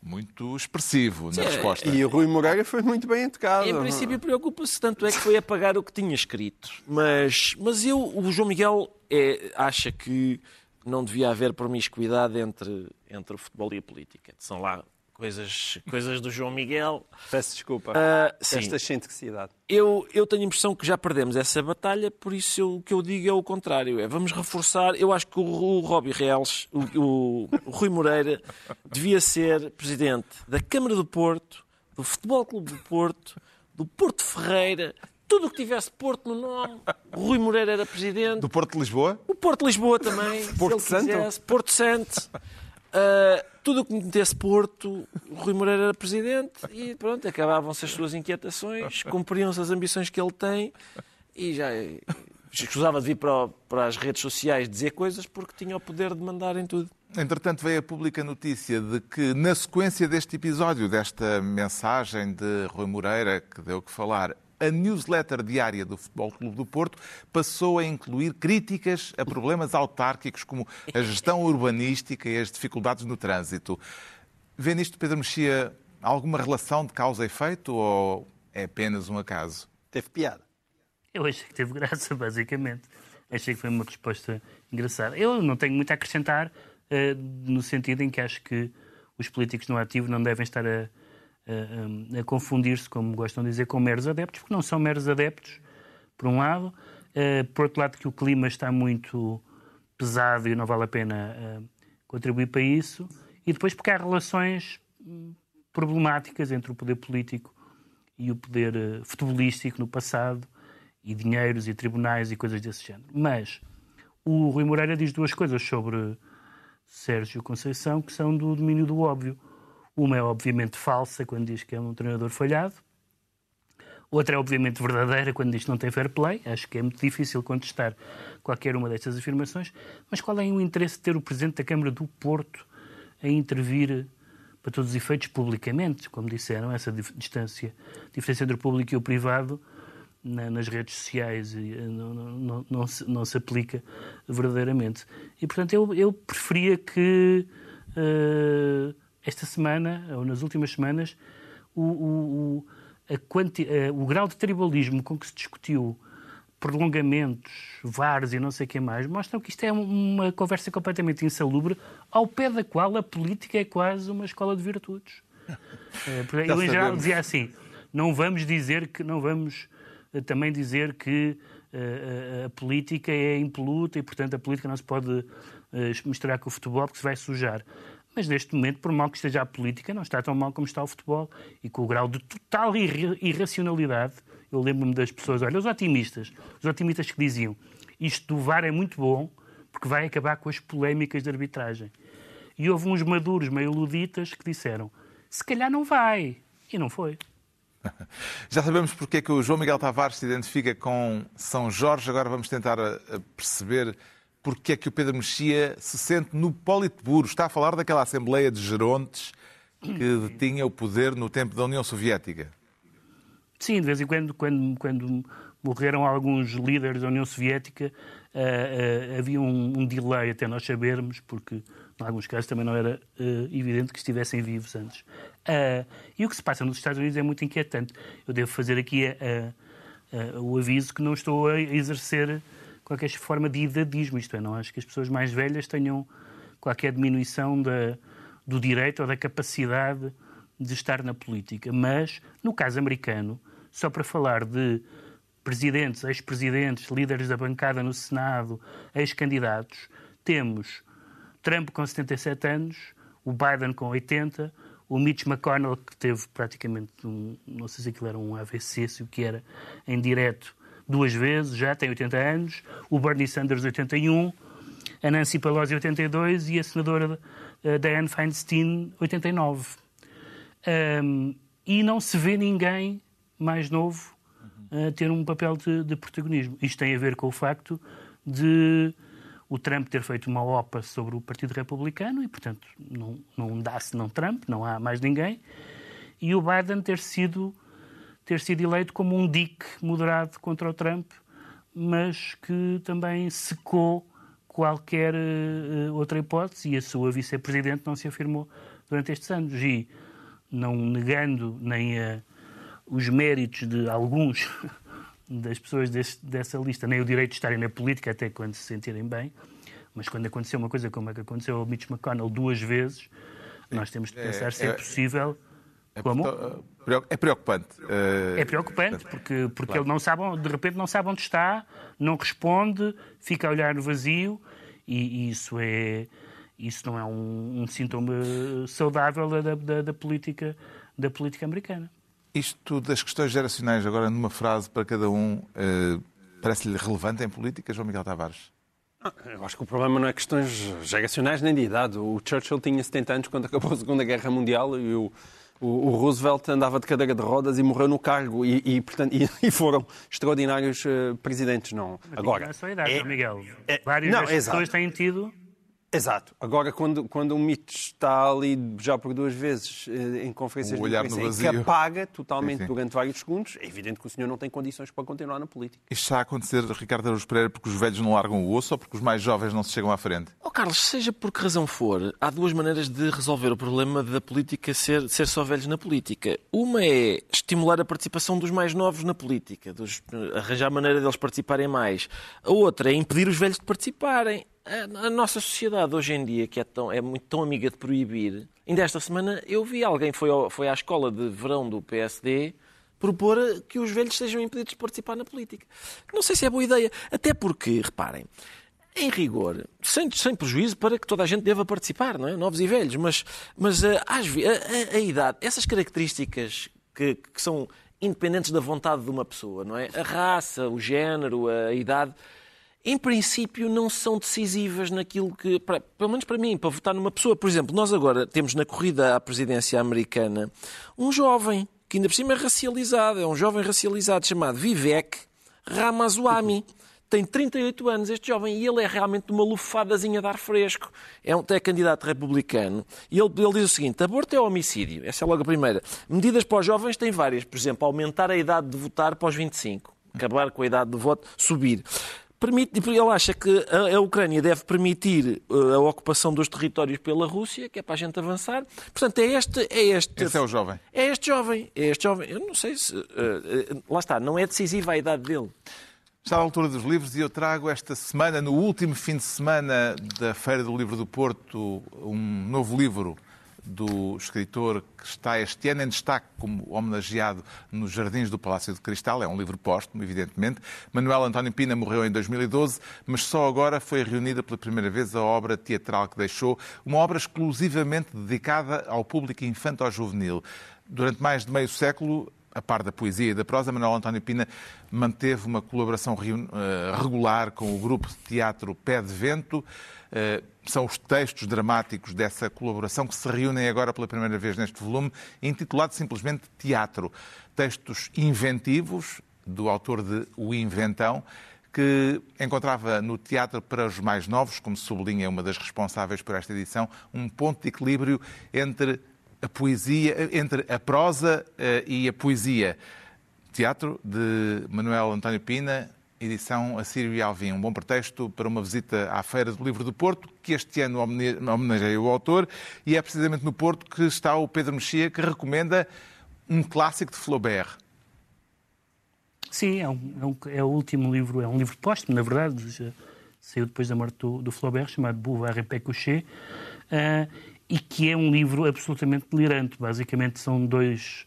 Speaker 1: muito expressivo na resposta.
Speaker 5: E o Rui Moreira foi muito bem educado.
Speaker 3: Em princípio preocupa-se, tanto é que foi apagar o que tinha escrito. Mas, mas eu, o João Miguel é, acha que não devia haver promiscuidade entre, entre o futebol e a política. São lá coisas, coisas do João Miguel.
Speaker 5: Peço desculpa.
Speaker 3: Ah, sim.
Speaker 5: Esta excentricidade.
Speaker 3: Eu, eu tenho a impressão que já perdemos essa batalha, por isso eu- o que eu digo é o contrário. É, vamos reforçar. Eu acho que o, o Robbie Reales, o, o- o Rui Moreira, devia ser presidente da Câmara do Porto, do Futebol Clube do Porto, do Porto Ferreira, tudo o que tivesse Porto no nome. O Rui Moreira era presidente.
Speaker 1: Do Porto de Lisboa?
Speaker 3: O Porto de Lisboa também. se
Speaker 5: Porto
Speaker 3: ele
Speaker 5: Santo?
Speaker 3: quisesse. Porto Santo. Ah, tudo o que metesse Porto, o Rui Moreira era presidente e pronto, acabavam-se as suas inquietações, cumpriam-se as ambições que ele tem e já escusava de vir para, para as redes sociais dizer coisas porque tinha o poder de mandar em tudo.
Speaker 1: Entretanto, veio a pública notícia de que, na sequência deste episódio, desta mensagem de Rui Moreira, que deu o que falar, a newsletter diária do Futebol Clube do Porto passou a incluir críticas a problemas autárquicos como a gestão urbanística e as dificuldades no trânsito. Vê nisto, Pedro Mexia, alguma relação de causa e efeito ou é apenas um acaso?
Speaker 5: Teve piada.
Speaker 6: Eu achei que teve graça, basicamente. Achei que foi uma resposta engraçada. Eu não tenho muito a acrescentar, uh, no sentido em que acho que os políticos no ativo não devem estar a, a, a confundir-se, como gostam de dizer, com meros adeptos, porque não são meros adeptos, por um lado. Uh, por outro lado, que o clima está muito pesado e não vale a pena uh, contribuir para isso. E depois porque há relações hum, problemáticas entre o poder político e o poder uh, futebolístico no passado, e dinheiros e tribunais e coisas desse género. Mas o Rui Moreira diz duas coisas sobre Sérgio Conceição que são do domínio do óbvio. Uma é obviamente falsa, quando diz que é um treinador falhado. Outra é obviamente verdadeira, quando diz que não tem fair play. Acho que é muito difícil contestar qualquer uma destas afirmações. Mas qual é o interesse de ter o Presidente da Câmara do Porto a intervir para todos os efeitos publicamente, como disseram, essa distância, diferença entre o público e o privado na, nas redes sociais eh, não, não, não, se, não se aplica verdadeiramente. E, portanto, eu, eu preferia que uh, esta semana, ou nas últimas semanas, o, o, a quanti, uh, o grau de tribalismo com que se discutiu prolongamentos, VARs e não sei o que mais, mostram que isto é uma conversa completamente insalubre, ao pé da qual a política é quase uma escola de virtudes. Eu, em geral, dizia assim: não vamos dizer que não vamos também dizer que uh, a política é impoluta e, portanto, a política não se pode misturar com o futebol porque se vai sujar. Mas neste momento, por mal que esteja a política, não está tão mal como está o futebol. E com o grau de total irracionalidade, eu lembro-me das pessoas, olha, os otimistas, os otimistas que diziam isto do VAR é muito bom porque vai acabar com as polémicas de arbitragem. E houve uns maduros meio luditas que disseram se calhar não vai. E não foi.
Speaker 1: Já sabemos porque é que o João Miguel Tavares se identifica com São Jorge, agora vamos tentar eh, perceber porque é que o Pedro Mexia se sente no Politburo. Está a falar daquela Assembleia de Gerontes que detinha o poder no tempo da União Soviética.
Speaker 6: Sim, de vez em quando, quando, quando morreram alguns líderes da União Soviética, uh, uh, havia um, um, delay até nós sabermos, porque em alguns casos também não era uh, evidente que estivessem vivos antes. E o que se passa nos Estados Unidos é muito inquietante. Eu devo fazer aqui o aviso que não estou a exercer qualquer forma de idadismo, isto é, não acho que as pessoas mais velhas tenham qualquer diminuição da, do direito ou da capacidade de estar na política. Mas, no caso americano, só para falar de presidentes, ex-presidentes, líderes da bancada no Senado, ex-candidatos, temos Trump com 77 anos, o Biden com 80, o Mitch McConnell, que teve praticamente, um, não sei se aquilo era um AVC, se o que era, em direto duas vezes, já tem 80 anos, o Bernie Sanders 81, a Nancy Pelosi 82 e a senadora uh, Dianne Feinstein 89. Um, e não se vê ninguém mais novo a ter um papel de, de protagonismo. Isto tem a ver com o facto de o Trump ter feito uma OPA sobre o Partido Republicano e, portanto, não, não dá senão Trump, não há mais ninguém, e o Biden ter sido, ter sido eleito como um dick moderado contra o Trump, mas que também secou qualquer uh, outra hipótese e a sua vice-presidente não se afirmou durante estes anos. E, não negando nem a, os méritos de alguns das pessoas desse, dessa lista, nem o direito de estarem na política até quando se sentirem bem, mas quando aconteceu uma coisa como a que aconteceu ao Mitch McConnell duas vezes, nós temos de é, pensar é, se é, é possível.
Speaker 1: É,
Speaker 6: como?
Speaker 1: É preocupante.
Speaker 6: É preocupante, porque, porque claro. ele não sabe, de repente não sabe onde está, não responde, fica a olhar no vazio, e, e isso é isso não é um, um sintoma saudável da, da, da, política, da política americana.
Speaker 1: Isto das questões geracionais, agora numa frase para cada um, eh, parece-lhe relevante em política, João Miguel Tavares?
Speaker 5: Eu acho que o problema não é questões geracionais nem de idade. O Churchill tinha 70 anos quando acabou a Segunda Guerra Mundial e o, o, Roosevelt andava de cadeira de rodas e morreu no cargo e, e portanto, e, e, foram extraordinários uh, presidentes. Não.
Speaker 6: Agora, não é só idade, é, Miguel. É, Várias não, pessoas têm tido
Speaker 5: Exato. Agora, quando, quando um mito está ali já por duas vezes eh, em conferências
Speaker 1: O
Speaker 5: de imprensa e que apaga totalmente
Speaker 1: Sim, sim.
Speaker 5: durante vários segundos, é evidente que o senhor não tem condições para continuar na política.
Speaker 1: Isto está a acontecer, Ricardo Araújo Pereira, porque os velhos não largam o osso ou porque os mais jovens não se chegam à frente?
Speaker 3: Oh, Carlos, seja por que razão for, há duas maneiras de resolver o problema da política ser, ser só velhos na política. Uma é estimular a participação dos mais novos na política, dos, arranjar maneira deles participarem mais. A outra é impedir os velhos de participarem. A, nossa sociedade hoje em dia, que é, tão, é muito tão amiga de proibir, ainda esta semana eu vi alguém foi, ao- foi à escola de verão do PSD propor que os velhos sejam impedidos de participar na política. Não sei se é boa ideia. Até porque, reparem, em rigor, sem, sem prejuízo para que toda a gente deva participar, não é? Novos e velhos, mas, mas ah, às ve- a, a- a idade, essas características que, que são independentes da vontade de uma pessoa, não é? A raça, o género, a idade, em princípio não são decisivas naquilo que, para- pelo menos para mim, para votar numa pessoa. Por exemplo, nós agora temos na corrida à presidência americana um jovem que ainda por cima é racializado, é um jovem racializado chamado Vivek Ramaswamy. Tem 38 anos este jovem e ele é realmente uma lufadazinha de ar fresco. É, um, é candidato republicano. E ele, ele diz o seguinte: aborto é homicídio. Essa é logo a primeira. Medidas para os jovens tem várias. Por exemplo, aumentar a idade de votar para os 25. Acabar com a idade de voto, subir. Permite, ele acha que a, Ucrânia deve permitir uh, a ocupação dos territórios pela Rússia, que é para a gente avançar. Portanto, é este. É este
Speaker 1: Esse é o jovem.
Speaker 3: é este jovem, é este jovem. Eu não sei se. eh, eh, lá está, não é decisiva a idade dele.
Speaker 1: Está à altura dos livros e eu trago esta semana, no último fim de semana da Feira do Livro do Porto, um novo livro do escritor que está este ano em destaque como homenageado nos Jardins do Palácio de Cristal. É um livro póstumo, evidentemente. Manuel António Pina morreu em 2012, mas só agora foi reunida pela primeira vez a obra teatral que deixou, uma obra exclusivamente dedicada ao público infanto-juvenil. Durante mais de meio século, a par da poesia e da prosa, Manuel António Pina manteve uma colaboração eh, regular com o grupo de teatro Pé de Vento. Eh, São os textos dramáticos dessa colaboração que se reúnem agora pela primeira vez neste volume, intitulado simplesmente Teatro. Textos inventivos, do autor de O Inventão, que encontrava no teatro para os mais novos, como sublinha uma das responsáveis por esta edição, um ponto de equilíbrio entre a poesia, entre a prosa eh, e a poesia. Teatro de Manuel António Pina, edição Assírio e Alvim. Um bom pretexto para uma visita à Feira do Livro do Porto, que este ano homenageia o autor, e é precisamente no Porto que está o Pedro Mexia, que recomenda um clássico de Flaubert.
Speaker 6: Sim, é, um- é é o último livro, é um livro póstumo, na verdade, saiu depois da morte do, do Flaubert, chamado Bouvard et Pécuchet, ah, e que é um livro absolutamente delirante. Basicamente são dois,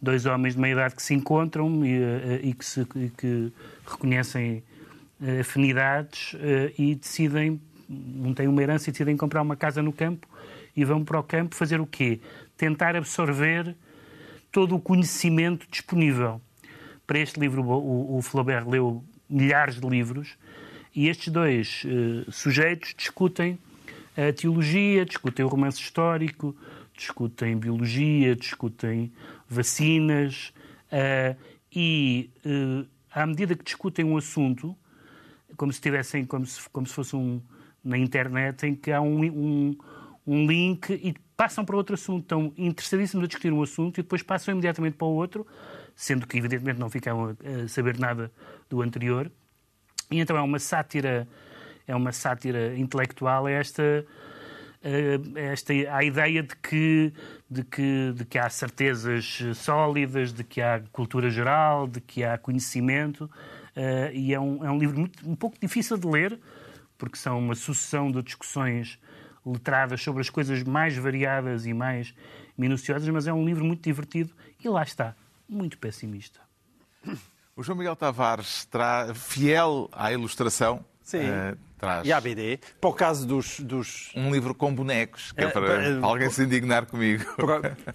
Speaker 6: dois homens de meia idade que se encontram e, ah, e que, se, e que reconhecem ah, afinidades ah, e decidem, não têm uma herança e decidem comprar uma casa no campo e vão para o campo fazer o quê? Tentar absorver todo o conhecimento disponível. Para este livro, o, o Flaubert leu milhares de livros e estes dois eh, sujeitos discutem a teologia, discutem o romance histórico, discutem biologia, discutem vacinas eh, e, eh, à medida que discutem um assunto, como se tivessem, como se, como se fosse um na internet, em que há um, um, um link e passam para outro assunto. Estão interessadíssimos a discutir um assunto e depois passam imediatamente para o outro, sendo que evidentemente não ficam a, a saber nada do anterior. E então é uma sátira, é uma sátira intelectual, é esta eh, esta a ideia de que de que de que há certezas sólidas, de que há cultura geral, de que há conhecimento eh, e é um, é um livro muito, um pouco difícil de ler porque são uma sucessão de discussões letradas sobre as coisas mais variadas e mais minuciosas, mas é um livro muito divertido e lá está, muito pessimista.
Speaker 1: O João Miguel Tavares, tra... fiel à ilustração,
Speaker 5: Sim.
Speaker 1: eh, traz
Speaker 5: E a BD, para o caso dos... dos...
Speaker 1: um livro com bonecos, que é
Speaker 5: Eh,
Speaker 1: para,
Speaker 5: eh,
Speaker 1: para alguém se indignar comigo.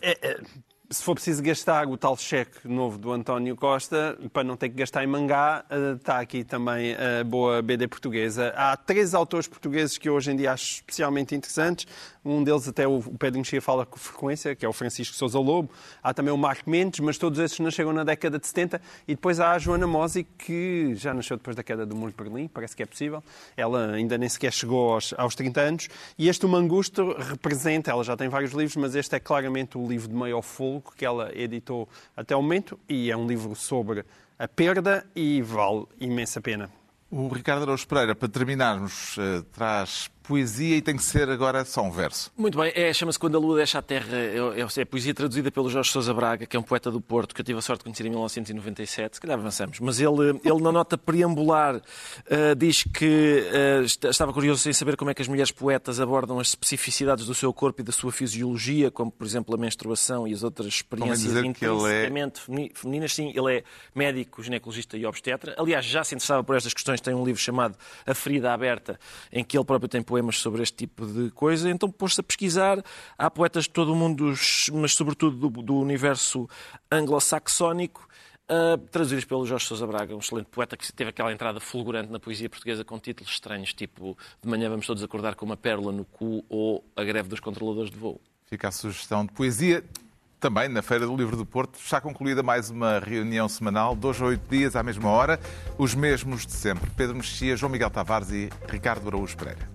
Speaker 5: É, se for preciso gastar o tal cheque novo do António Costa, para não ter que gastar em mangá, eh, está aqui também a boa BD portuguesa. Há três autores portugueses que hoje em dia acho especialmente interessantes. Um deles até o Pedro Mexia fala com frequência, que é o Francisco Sousa Lobo. Há também o Marco Mendes, mas todos esses nasceram na década de 70. E depois há a Joana Mosi, que já nasceu depois da queda do Muro de Berlim, parece que é possível. Ela ainda nem sequer chegou aos, aos 30 anos. E este O Mangusto representa, ela já tem vários livros, mas este é claramente o livro de maior que ela editou até o momento. E é um livro sobre a perda e vale imensa pena.
Speaker 1: O Ricardo Araújo Pereira, para terminarmos, eh, traz poesia e tem que ser agora só um verso.
Speaker 3: Muito bem, é, chama-se Quando a Lua Deixa a Terra. É, é, é, poesia traduzida pelo Jorge Sousa Braga, que é um poeta do Porto, que eu tive a sorte de conhecer em 1997. Se calhar avançamos. Mas ele, ele na nota preambular, uh, diz que uh, estava curioso em saber como é que as mulheres poetas abordam as especificidades do seu corpo e da sua fisiologia, como, por exemplo, a menstruação e as outras experiências intrinsecamente é... femininas. Sim, ele é médico, ginecologista e obstetra. Aliás, já se interessava por estas questões, tem um livro chamado A Ferida Aberta, em que ele próprio tem poemas poemas sobre este tipo de coisa, então pôs-se a pesquisar. Há poetas de todo o mundo, mas sobretudo do, do universo anglo-saxónico, uh, traduzidos pelo Jorge Sousa Braga, um excelente poeta que teve aquela entrada fulgurante na poesia portuguesa com títulos estranhos, tipo De manhã vamos todos acordar com uma pérola no cu ou A greve dos controladores de voo.
Speaker 1: Fica a sugestão de poesia. Também na Feira do Livro do Porto está concluída mais uma reunião semanal, dois a oito dias à mesma hora, os mesmos de sempre. Pedro Mexia, João Miguel Tavares e Ricardo Araújo Pereira.